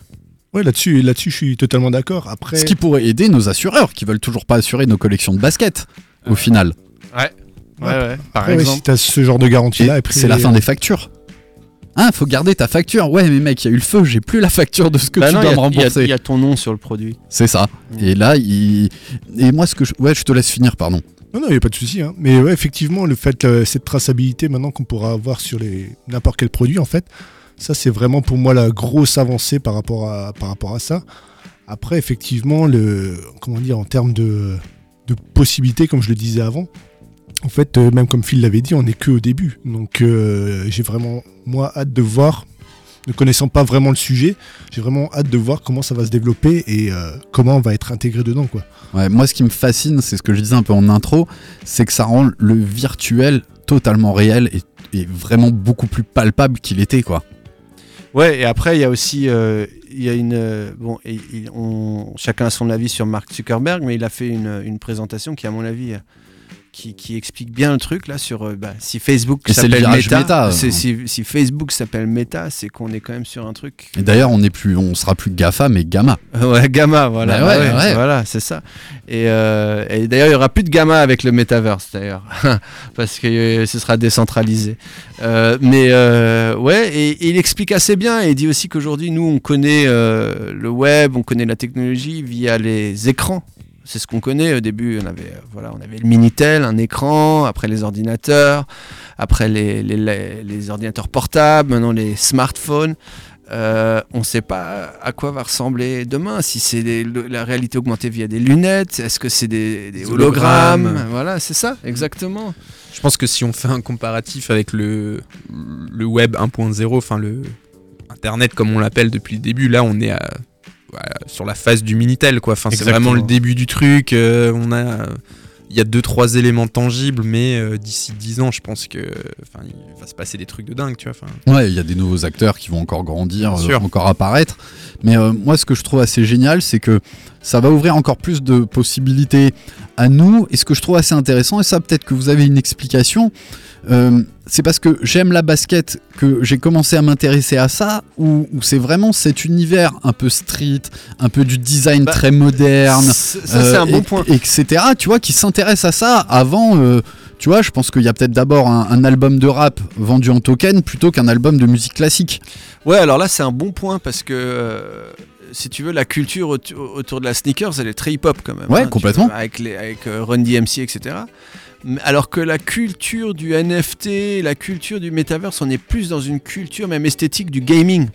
Ouais, là-dessus, là-dessus, je suis totalement d'accord. Après, Ce qui pourrait aider nos assureurs qui veulent toujours pas assurer nos collections de basket au final. Ouais, ouais. Par après, ouais, exemple. si t'as ce genre de Et garantie-là, c'est la fin des factures. Ah, faut garder ta facture. Ouais, mais mec, il y a eu le feu, j'ai plus la facture de ce que Bah tu non, dois me il y rembourser. Il y, a ton nom sur le produit. C'est ça. Et là, il... et moi, ce que je... ouais, je te laisse finir, pardon. Non, non, il n'y a pas de souci. hein. Mais effectivement, le fait, euh, cette traçabilité maintenant qu'on pourra avoir sur les n'importe quel produit, en fait, ça, c'est vraiment pour moi la grosse avancée par rapport à, par rapport à ça. Après, effectivement, le, comment dire, en termes de, de possibilités, comme je le disais avant, en fait, euh, même comme Phil l'avait dit, on n'est que au début. Donc, euh, j'ai vraiment, moi, hâte de voir, ne connaissant pas vraiment le sujet, j'ai vraiment hâte de voir comment ça va se développer et euh, comment on va être intégré dedans, quoi. Ouais, moi, ce qui me fascine, c'est ce que je disais un peu en intro, c'est que ça rend le virtuel totalement réel et, et vraiment beaucoup plus palpable qu'il était, quoi. Ouais, et après, il y a aussi. euh, il y a une. euh, bon, et, il- on, chacun a son avis sur Mark Zuckerberg, mais il a fait une, une présentation qui, à mon avis. Qui, qui explique bien le truc là sur euh, bah, si Facebook s'appelle Meta, euh. si, si Facebook s'appelle Meta, c'est qu'on est quand même sur un truc. Et d'ailleurs, on n'est plus, on sera plus GAFA, mais Gamma. Ouais, Gamma, voilà. Bah ouais, ouais. Voilà, c'est ça. Et, euh, et d'ailleurs, il y aura plus de Gamma avec le Metaverse, d'ailleurs, parce que euh, ce sera décentralisé. Euh, mais euh, ouais, et, et il explique assez bien. Et il dit aussi qu'aujourd'hui, nous, on connaît le web, on connaît la technologie via les écrans. C'est ce qu'on connaît. Au début, on avait, euh, voilà, on avait le Minitel, un écran, après les ordinateurs, après les, les- les- les ordinateurs portables, maintenant les smartphones. Euh, on ne sait pas à quoi va ressembler demain. Si c'est la réalité augmentée via des lunettes, est-ce que c'est Des hologrammes, hologrammes. Voilà, c'est ça, exactement. Je pense que si on fait un comparatif avec le, le web 1.0, enfin le Internet comme on l'appelle depuis le début, là on est à- voilà, sur la phase du Minitel quoi. Enfin, c'est vraiment le début du truc. euh, on a, il y a deux trois éléments tangibles, mais euh, d'ici 10 ans, je pense que, il va se passer des trucs de dingue, tu vois. Enfin, Ouais, il y a des nouveaux acteurs qui vont encore grandir, euh, encore apparaître. Mais moi, ce que je trouve assez génial, c'est que ça va ouvrir encore plus de possibilités à nous. Et ce que je trouve assez intéressant, et ça peut-être que vous avez une explication, euh, c'est parce que j'aime la basket que j'ai commencé à m'intéresser à ça, ou c'est vraiment cet univers un peu street, un peu du design Bah, très moderne. Ça, c'est un euh, bon et- point. Etc. Tu vois, qui s'intéresse à ça avant. euh, tu vois, je pense qu'il y a peut-être d'abord un, un album de rap vendu en token plutôt qu'un album de musique classique. Ouais, alors là, c'est un bon point parce que. Si tu veux, la culture autour de la sneakers, elle est très hip-hop quand même. Ouais, tu complètement. avec les, avec euh, Run DMC, etc. Alors que la culture du NFT, la culture du metaverse, on est plus dans une culture même esthétique du gaming.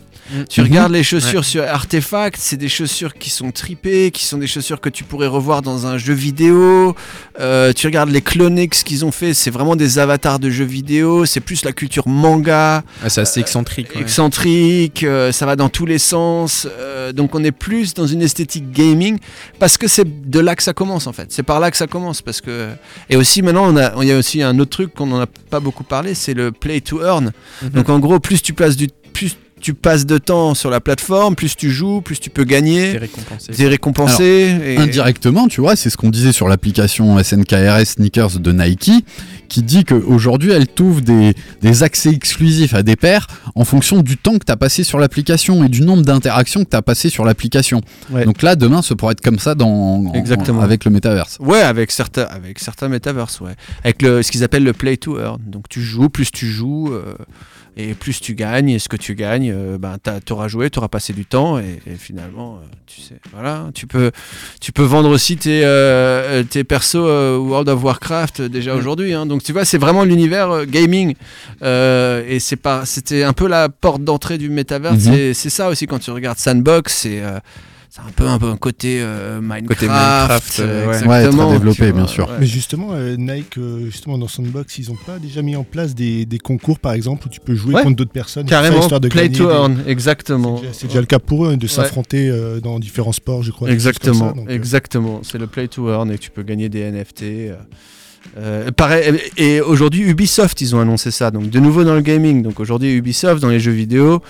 Tu Mhm. regardes les chaussures sur Artefact, c'est des chaussures qui sont tripées, qui sont des chaussures que tu pourrais revoir dans un jeu vidéo. Euh, tu regardes les Clonix qu'ils ont fait, c'est vraiment des avatars de jeux vidéo. C'est plus la culture manga ah, c'est assez excentrique. ouais. excentrique, euh, ça va dans tous les sens. euh, donc on est plus dans une esthétique gaming parce que c'est de là que ça commence en fait. C'est par là que ça commence parce que et aussi maintenant on a il y a aussi un autre truc qu'on n'en a pas beaucoup parlé, c'est le play to earn. Mhm. Donc en gros plus tu passes du plus tu passes de temps sur la plateforme, plus tu joues, plus tu peux T'es gagner, récompensé. t'es récompensé. et- Indirectement, tu vois, c'est ce qu'on disait sur l'application SNKRS Sneakers de Nike, qui dit qu'aujourd'hui, elle t'ouvre des, des accès exclusifs à des paires en fonction du temps que tu as passé sur l'application et du nombre d'interactions que tu as passé sur l'application. Ouais. Donc là, demain, ça pourrait être comme ça dans, en- Exactement. avec le metaverse. Ouais, avec certains, avec certains metaverse, ouais. Avec le, ce qu'ils appellent le play to earn. Donc tu joues, plus tu joues, euh, et plus tu gagnes, et ce que tu gagnes, euh, ben, tu auras joué, tu auras passé du temps, et, et finalement, euh, tu sais, voilà. Tu peux, tu peux vendre aussi tes, euh, tes persos euh, World of Warcraft euh, déjà aujourd'hui. hein. Donc tu vois, c'est vraiment l'univers euh, gaming. Euh, et c'est pas, c'était un peu la porte d'entrée du metaverse. Mhm. C'est- C'est ça aussi quand tu regardes Sandbox, c'est. Euh, c'est un peu un peu un côté euh, Minecraft, Côté Minecraft, euh, ouais. Ouais, exactement, très développé, bien sûr. ouais. Mais justement, euh, Nike, euh, justement dans Sandbox, ils ont pas déjà mis en place des, des concours, par exemple, où tu peux jouer Ouais. contre d'autres personnes, Carrément, histoire de play to des- earn, exactement. C'est déjà- le cas pour eux hein, de s'affronter euh, dans différents sports, je crois. Exactement, ça, donc, euh, exactement. C'est le play to earn et tu peux gagner des NFT. euh. Euh, pareil, et aujourd'hui Ubisoft ils ont annoncé ça, donc de nouveau dans le gaming. Donc aujourd'hui Ubisoft dans les jeux vidéo,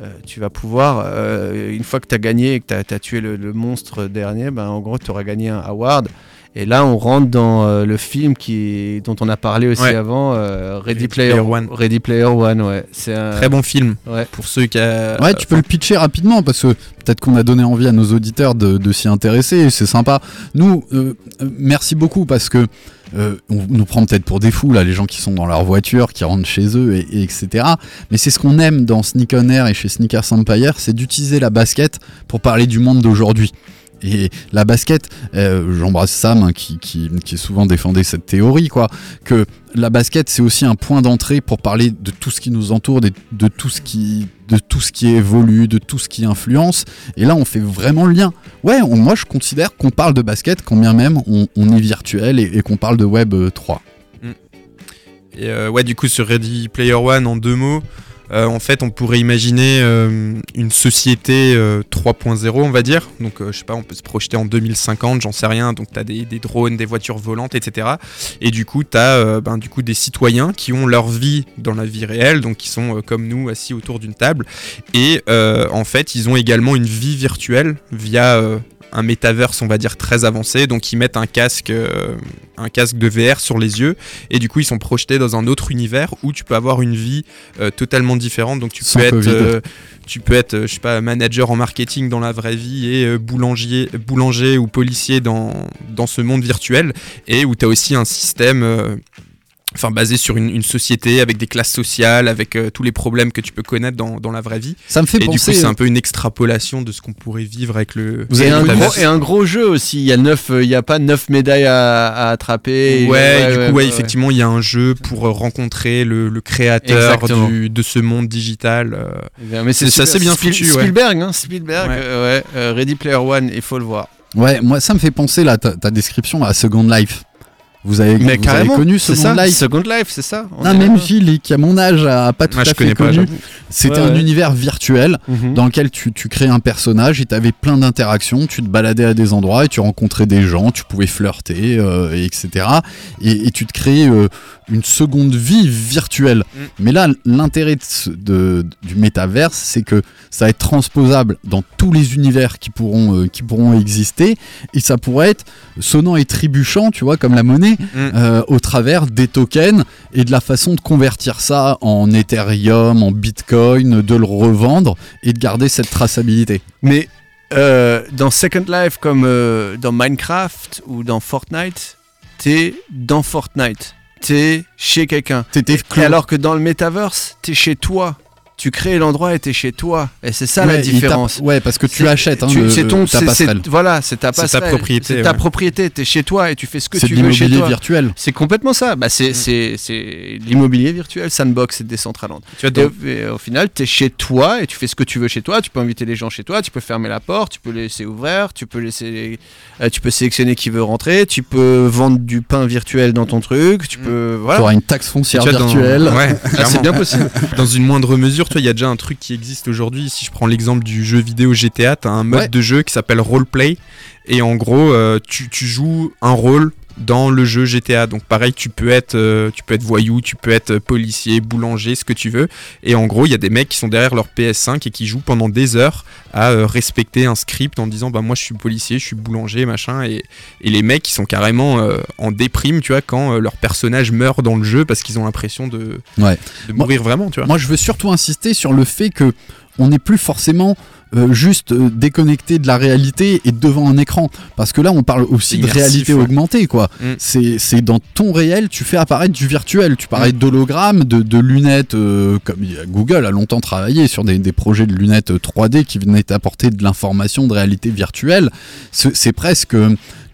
euh, tu vas pouvoir, euh, une fois que tu as gagné et que tu as, tué le, le monstre dernier, ben, en gros tu auras gagné un award. Et là on rentre dans euh, le film qui, dont on a parlé aussi Ouais. avant, euh, Ready, Ready Player, Player One. Ready Player One, ouais. C'est un Très bon film. Ouais. Pour ceux qui. a- Ouais, tu peux le pitcher rapidement parce que peut-être qu'on a donné envie à nos auditeurs de, de s'y intéresser et c'est sympa. Nous, euh, merci beaucoup parce que euh, on nous prend peut-être pour des fous les gens qui sont dans leur voiture, qui rentrent chez eux et etc. Mais c'est ce qu'on aime dans Sneak On Air et chez Sneakers Empire, c'est d'utiliser la basket pour parler du monde d'aujourd'hui. Et la basket, euh, j'embrasse Sam hein, qui, qui, souvent défendait cette théorie, quoi, que la basket c'est aussi un point d'entrée pour parler de tout ce qui nous entoure, de, de tout ce qui, de tout ce qui évolue, de tout ce qui influence. Et là, on fait vraiment le lien. Ouais, moi je considère qu'on parle de basket quand bien même on, est virtuel et, qu'on parle de Web euh, 3. Et euh, ouais, du coup, sur Ready Player One, en deux mots, Euh, en fait, on pourrait imaginer euh, une société euh, 3.0, on va dire. Donc, euh, je sais pas, on peut se projeter en 2050, j'en sais rien. Donc, tu as des, drones, des voitures volantes, etc. Et du coup, tu as ben, du coup, des citoyens qui ont leur vie dans la vie réelle, donc qui sont euh, comme nous, assis autour d'une table. Et euh, en fait, ils ont également une vie virtuelle via euh, un métaverse, on va dire, très avancé. Donc, ils mettent un casque, euh, un casque de VR sur les yeux. Et du coup, ils sont projetés dans un autre univers où tu peux avoir une vie euh, totalement différente. Donc, tu Sans peux être. Euh, tu peux être, je sais pas, manager en marketing dans la vraie vie et boulanger, boulanger ou policier dans, dans ce monde virtuel et où tu as aussi un système enfin basé sur une, une société avec des classes sociales, avec euh, tous les problèmes que tu peux connaître dans, dans la vraie vie. Ça me fait Et du coup, penser. c'est un peu une extrapolation de ce qu'on pourrait vivre avec le. Vous Et avez un, gros, et un gros jeu aussi. Il y a neuf, euh, il y a pas neuf médailles à, à attraper. Ouais, du coup, ouais, effectivement, il y a un jeu pour euh, rencontrer le, le créateur du- de ce monde digital. euh. Eh Mais C'est- c'est assez bien Spiel- foutu, ouais. Spielberg, hein, Spielberg, Ouais. euh, ouais, euh, Ready Player One, il faut le voir. Ouais, moi ça me fait penser là ta, ta description à Second Life. Vous avez, Mais vous avez connu c'est Second ça. Life Second Life, c'est ça. On Non, même là-bas. Gilles, qui à mon âge a pas tout Moi, à je fait connu. C'était Ouais, un ouais. univers virtuel Mhm. dans lequel tu, tu crées un personnage et tu avais plein d'interactions, tu te baladais à des endroits et tu rencontrais des gens, tu pouvais flirter, euh, et etc. Et, et tu te créais euh, une seconde vie virtuelle. Mm. Mais là, l'intérêt de du métaverse, c'est que ça va être transposable dans tous les univers qui pourront, euh, qui pourront exister et ça pourrait être sonnant et trébuchant, tu vois, comme la monnaie, Mm. euh, au travers des tokens et de la façon de convertir ça en Ethereum, en Bitcoin, de le revendre et de garder cette traçabilité. Mais euh, dans Second Life, comme dans Minecraft ou dans Fortnite, t'es dans Fortnite. T'es chez quelqu'un. T'étais Et clos. alors que dans le metaverse, t'es chez toi. Tu crées l'endroit et t'es chez toi. Et c'est ça la Ouais, différence. Ouais, parce que tu C'est- achètes hein, tu- c'est ton, ta c'est- passerelle. c'est- voilà, c'est ta C'est propriété, C'est ta ouais. propriété. T'es chez toi et tu fais ce que C'est tu veux chez l'immobilier virtuel. C'est complètement ça. Bah, Mm. c'est, c'est, c'est l'immobilier virtuel, Sandbox et Decentraland. Tu vois, Et dans- au, et au final, tu es chez toi et tu fais ce que tu veux chez toi. Tu peux inviter les gens chez toi, tu peux fermer la porte, tu peux laisser ouvert, tu peux laisser, euh, tu peux sélectionner qui veut rentrer, tu peux vendre du pain virtuel dans ton truc, tu Mm. peux Tu voilà. auras une taxe foncière tu dans- virtuelle. Ouais, Ah, c'est bien possible. Dans une moindre mesure, il y a déjà un truc qui existe aujourd'hui. Si je prends l'exemple du jeu vidéo GTA, tu as un mode Ouais. de jeu qui s'appelle roleplay. Et en gros, euh, tu, tu joues un rôle dans le jeu GTA. Donc pareil, tu peux être, euh, tu peux être voyou, tu peux être policier, boulanger, ce que tu veux. Et en gros, il y a des mecs qui sont derrière leur PS5 et qui jouent pendant des heures à euh, respecter un script en disant bah moi je suis policier, je suis boulanger, machin. Et, et les mecs ils sont carrément euh, en déprime, tu vois, quand leur personnage meurt dans le jeu parce qu'ils ont l'impression de, Ouais. de Moi- mourir vraiment, tu vois. Moi, je veux surtout insister sur le fait que on n'est plus forcément euh, juste euh, déconnecté de la réalité et devant un écran. Parce que là, on parle aussi de réalité ouais. augmentée, quoi. Mm. C'est dans ton réel, tu fais apparaître du virtuel. Tu parlais d'hologrammes, de, de lunettes, euh, comme Google a longtemps travaillé sur des, des projets de lunettes euh, 3D qui venaient apporter de l'information de réalité virtuelle. C'est presque...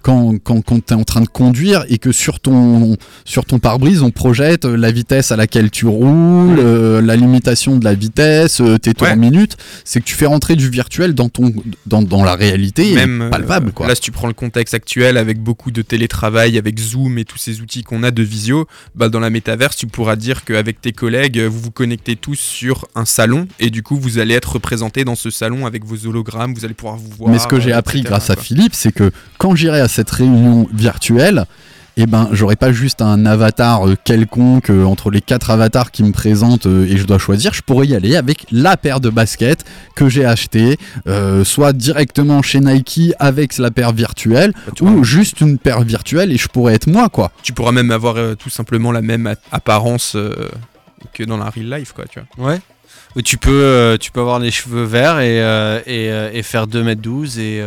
quand, quand, quand tu es en train de conduire et que sur ton, sur ton pare-brise, on projette euh, la vitesse à laquelle tu roules, euh, la limitation de la vitesse, euh, tes tours Ouais. minutes, c'est que tu fais rentrer du virtuel dans, ton, dans, dans la réalité Même palpable. Quoi. Là, si tu prends le contexte actuel avec beaucoup de télétravail, avec Zoom et tous ces outils qu'on a de visio, bah, dans la métaverse, tu pourras dire qu'avec tes collègues, vous vous connectez tous sur un salon et du coup, vous allez être représentés dans ce salon avec vos hologrammes, vous allez pouvoir vous voir. Mais ce que j'ai appris grâce à. Philippe, c'est que quand j'irai à cette réunion virtuelle, eh ben, j'aurai pas juste un avatar euh, quelconque euh, entre les quatre avatars qui me présentent euh, et je dois choisir. Je pourrais y aller avec la paire de baskets que j'ai acheté, euh, soit directement chez Nike avec la paire virtuelle, Bah, ou juste une paire virtuelle et je pourrais être moi, quoi. tu pourras même avoir euh, tout simplement la même apparence euh, que dans la real life, quoi, tu vois. Ouais. Tu peux, euh, tu peux avoir les cheveux verts et, euh, et, euh, et faire 2m12 et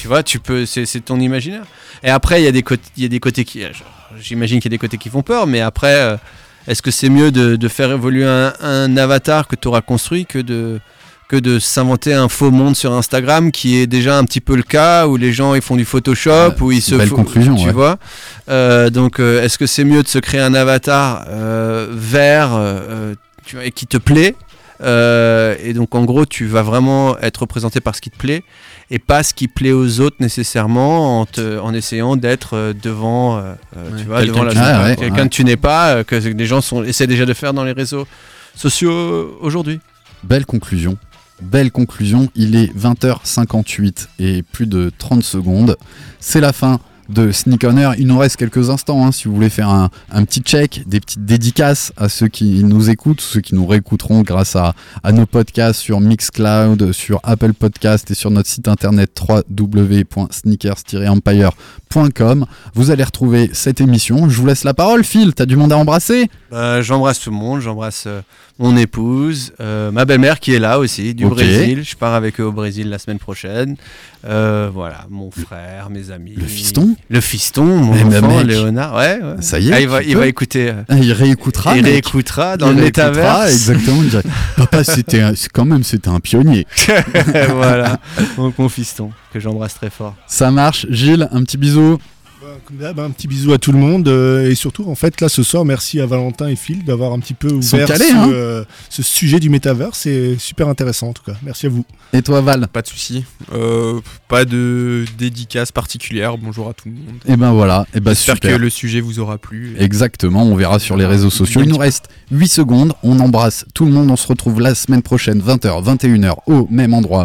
tu vois, tu peux, c'est c'est ton imaginaire. Et après, il y a des y a des côtés qui, j'imagine qu'il y a des côtés qui font peur, mais après, est-ce que c'est mieux de, de faire évoluer un, un avatar que tu auras construit que de que de s'inventer un faux monde sur Instagram qui est déjà un petit peu le cas où les gens ils font du Photoshop où ils se belle fo- conclusion, tu ouais. vois Euh, donc euh, est-ce que c'est mieux de se créer un avatar vert tu vois, et qui te plaît euh, et donc en gros tu vas vraiment être représenté par ce qui te plaît et pas ce qui plaît aux autres nécessairement en, te- en essayant d'être euh, devant, euh, Ouais, tu vois, quelqu'un devant la que tu n'es pas, quelqu'un ouais. que tu n'es pas, que des gens sont, essaient déjà de faire dans les réseaux sociaux aujourd'hui. Belle conclusion. Belle conclusion. Il est 20h58 et plus de 30 secondes. C'est la fin de Sneak On. Il nous reste quelques instants hein, si vous voulez faire un, petit check, des petites dédicaces à ceux qui nous écoutent, ceux qui nous réécouteront grâce à, à nos podcasts sur Mixcloud, sur Apple Podcast et sur notre site internet www.sneakers-empire.com. Vous allez retrouver cette émission. Je vous laisse la parole, Phil. T'as du monde à embrasser Bah, j'embrasse tout le monde, j'embrasse euh, mon épouse, euh, ma belle-mère qui est là aussi, du. Brésil. Je pars avec eux au Brésil la semaine prochaine. Euh, voilà, mon frère, mes amis. Le fiston Le fiston, mon Eh ben, enfant. Léonard. Ouais, ouais. Ça y est, Ah, il va, il écouter. Ah, Il réécoutera. il mec. réécoutera dans Il le. Exactement. il dirait, Papa, c'était quand même c'était un pionnier. voilà, donc mon fiston, que j'embrasse très fort. Ça marche. Gilles, un petit bisou. Bah, un petit bisou à tout le monde euh, et surtout en fait là ce soir merci à Valentin et Phil d'avoir un petit peu ouvert calés, ce, hein. euh, ce sujet du métavers c'est super intéressant en tout cas merci à vous Et toi, Val? Pas de souci. Euh, pas de dédicace particulière. Bonjour à tout le monde. Et ben voilà. Et ben J'espère super. que le sujet vous aura plu. Exactement, on verra sur les réseaux sociaux. Il nous reste 8 secondes, on embrasse tout le monde, on se retrouve la semaine prochaine, 20h, 21h, au même endroit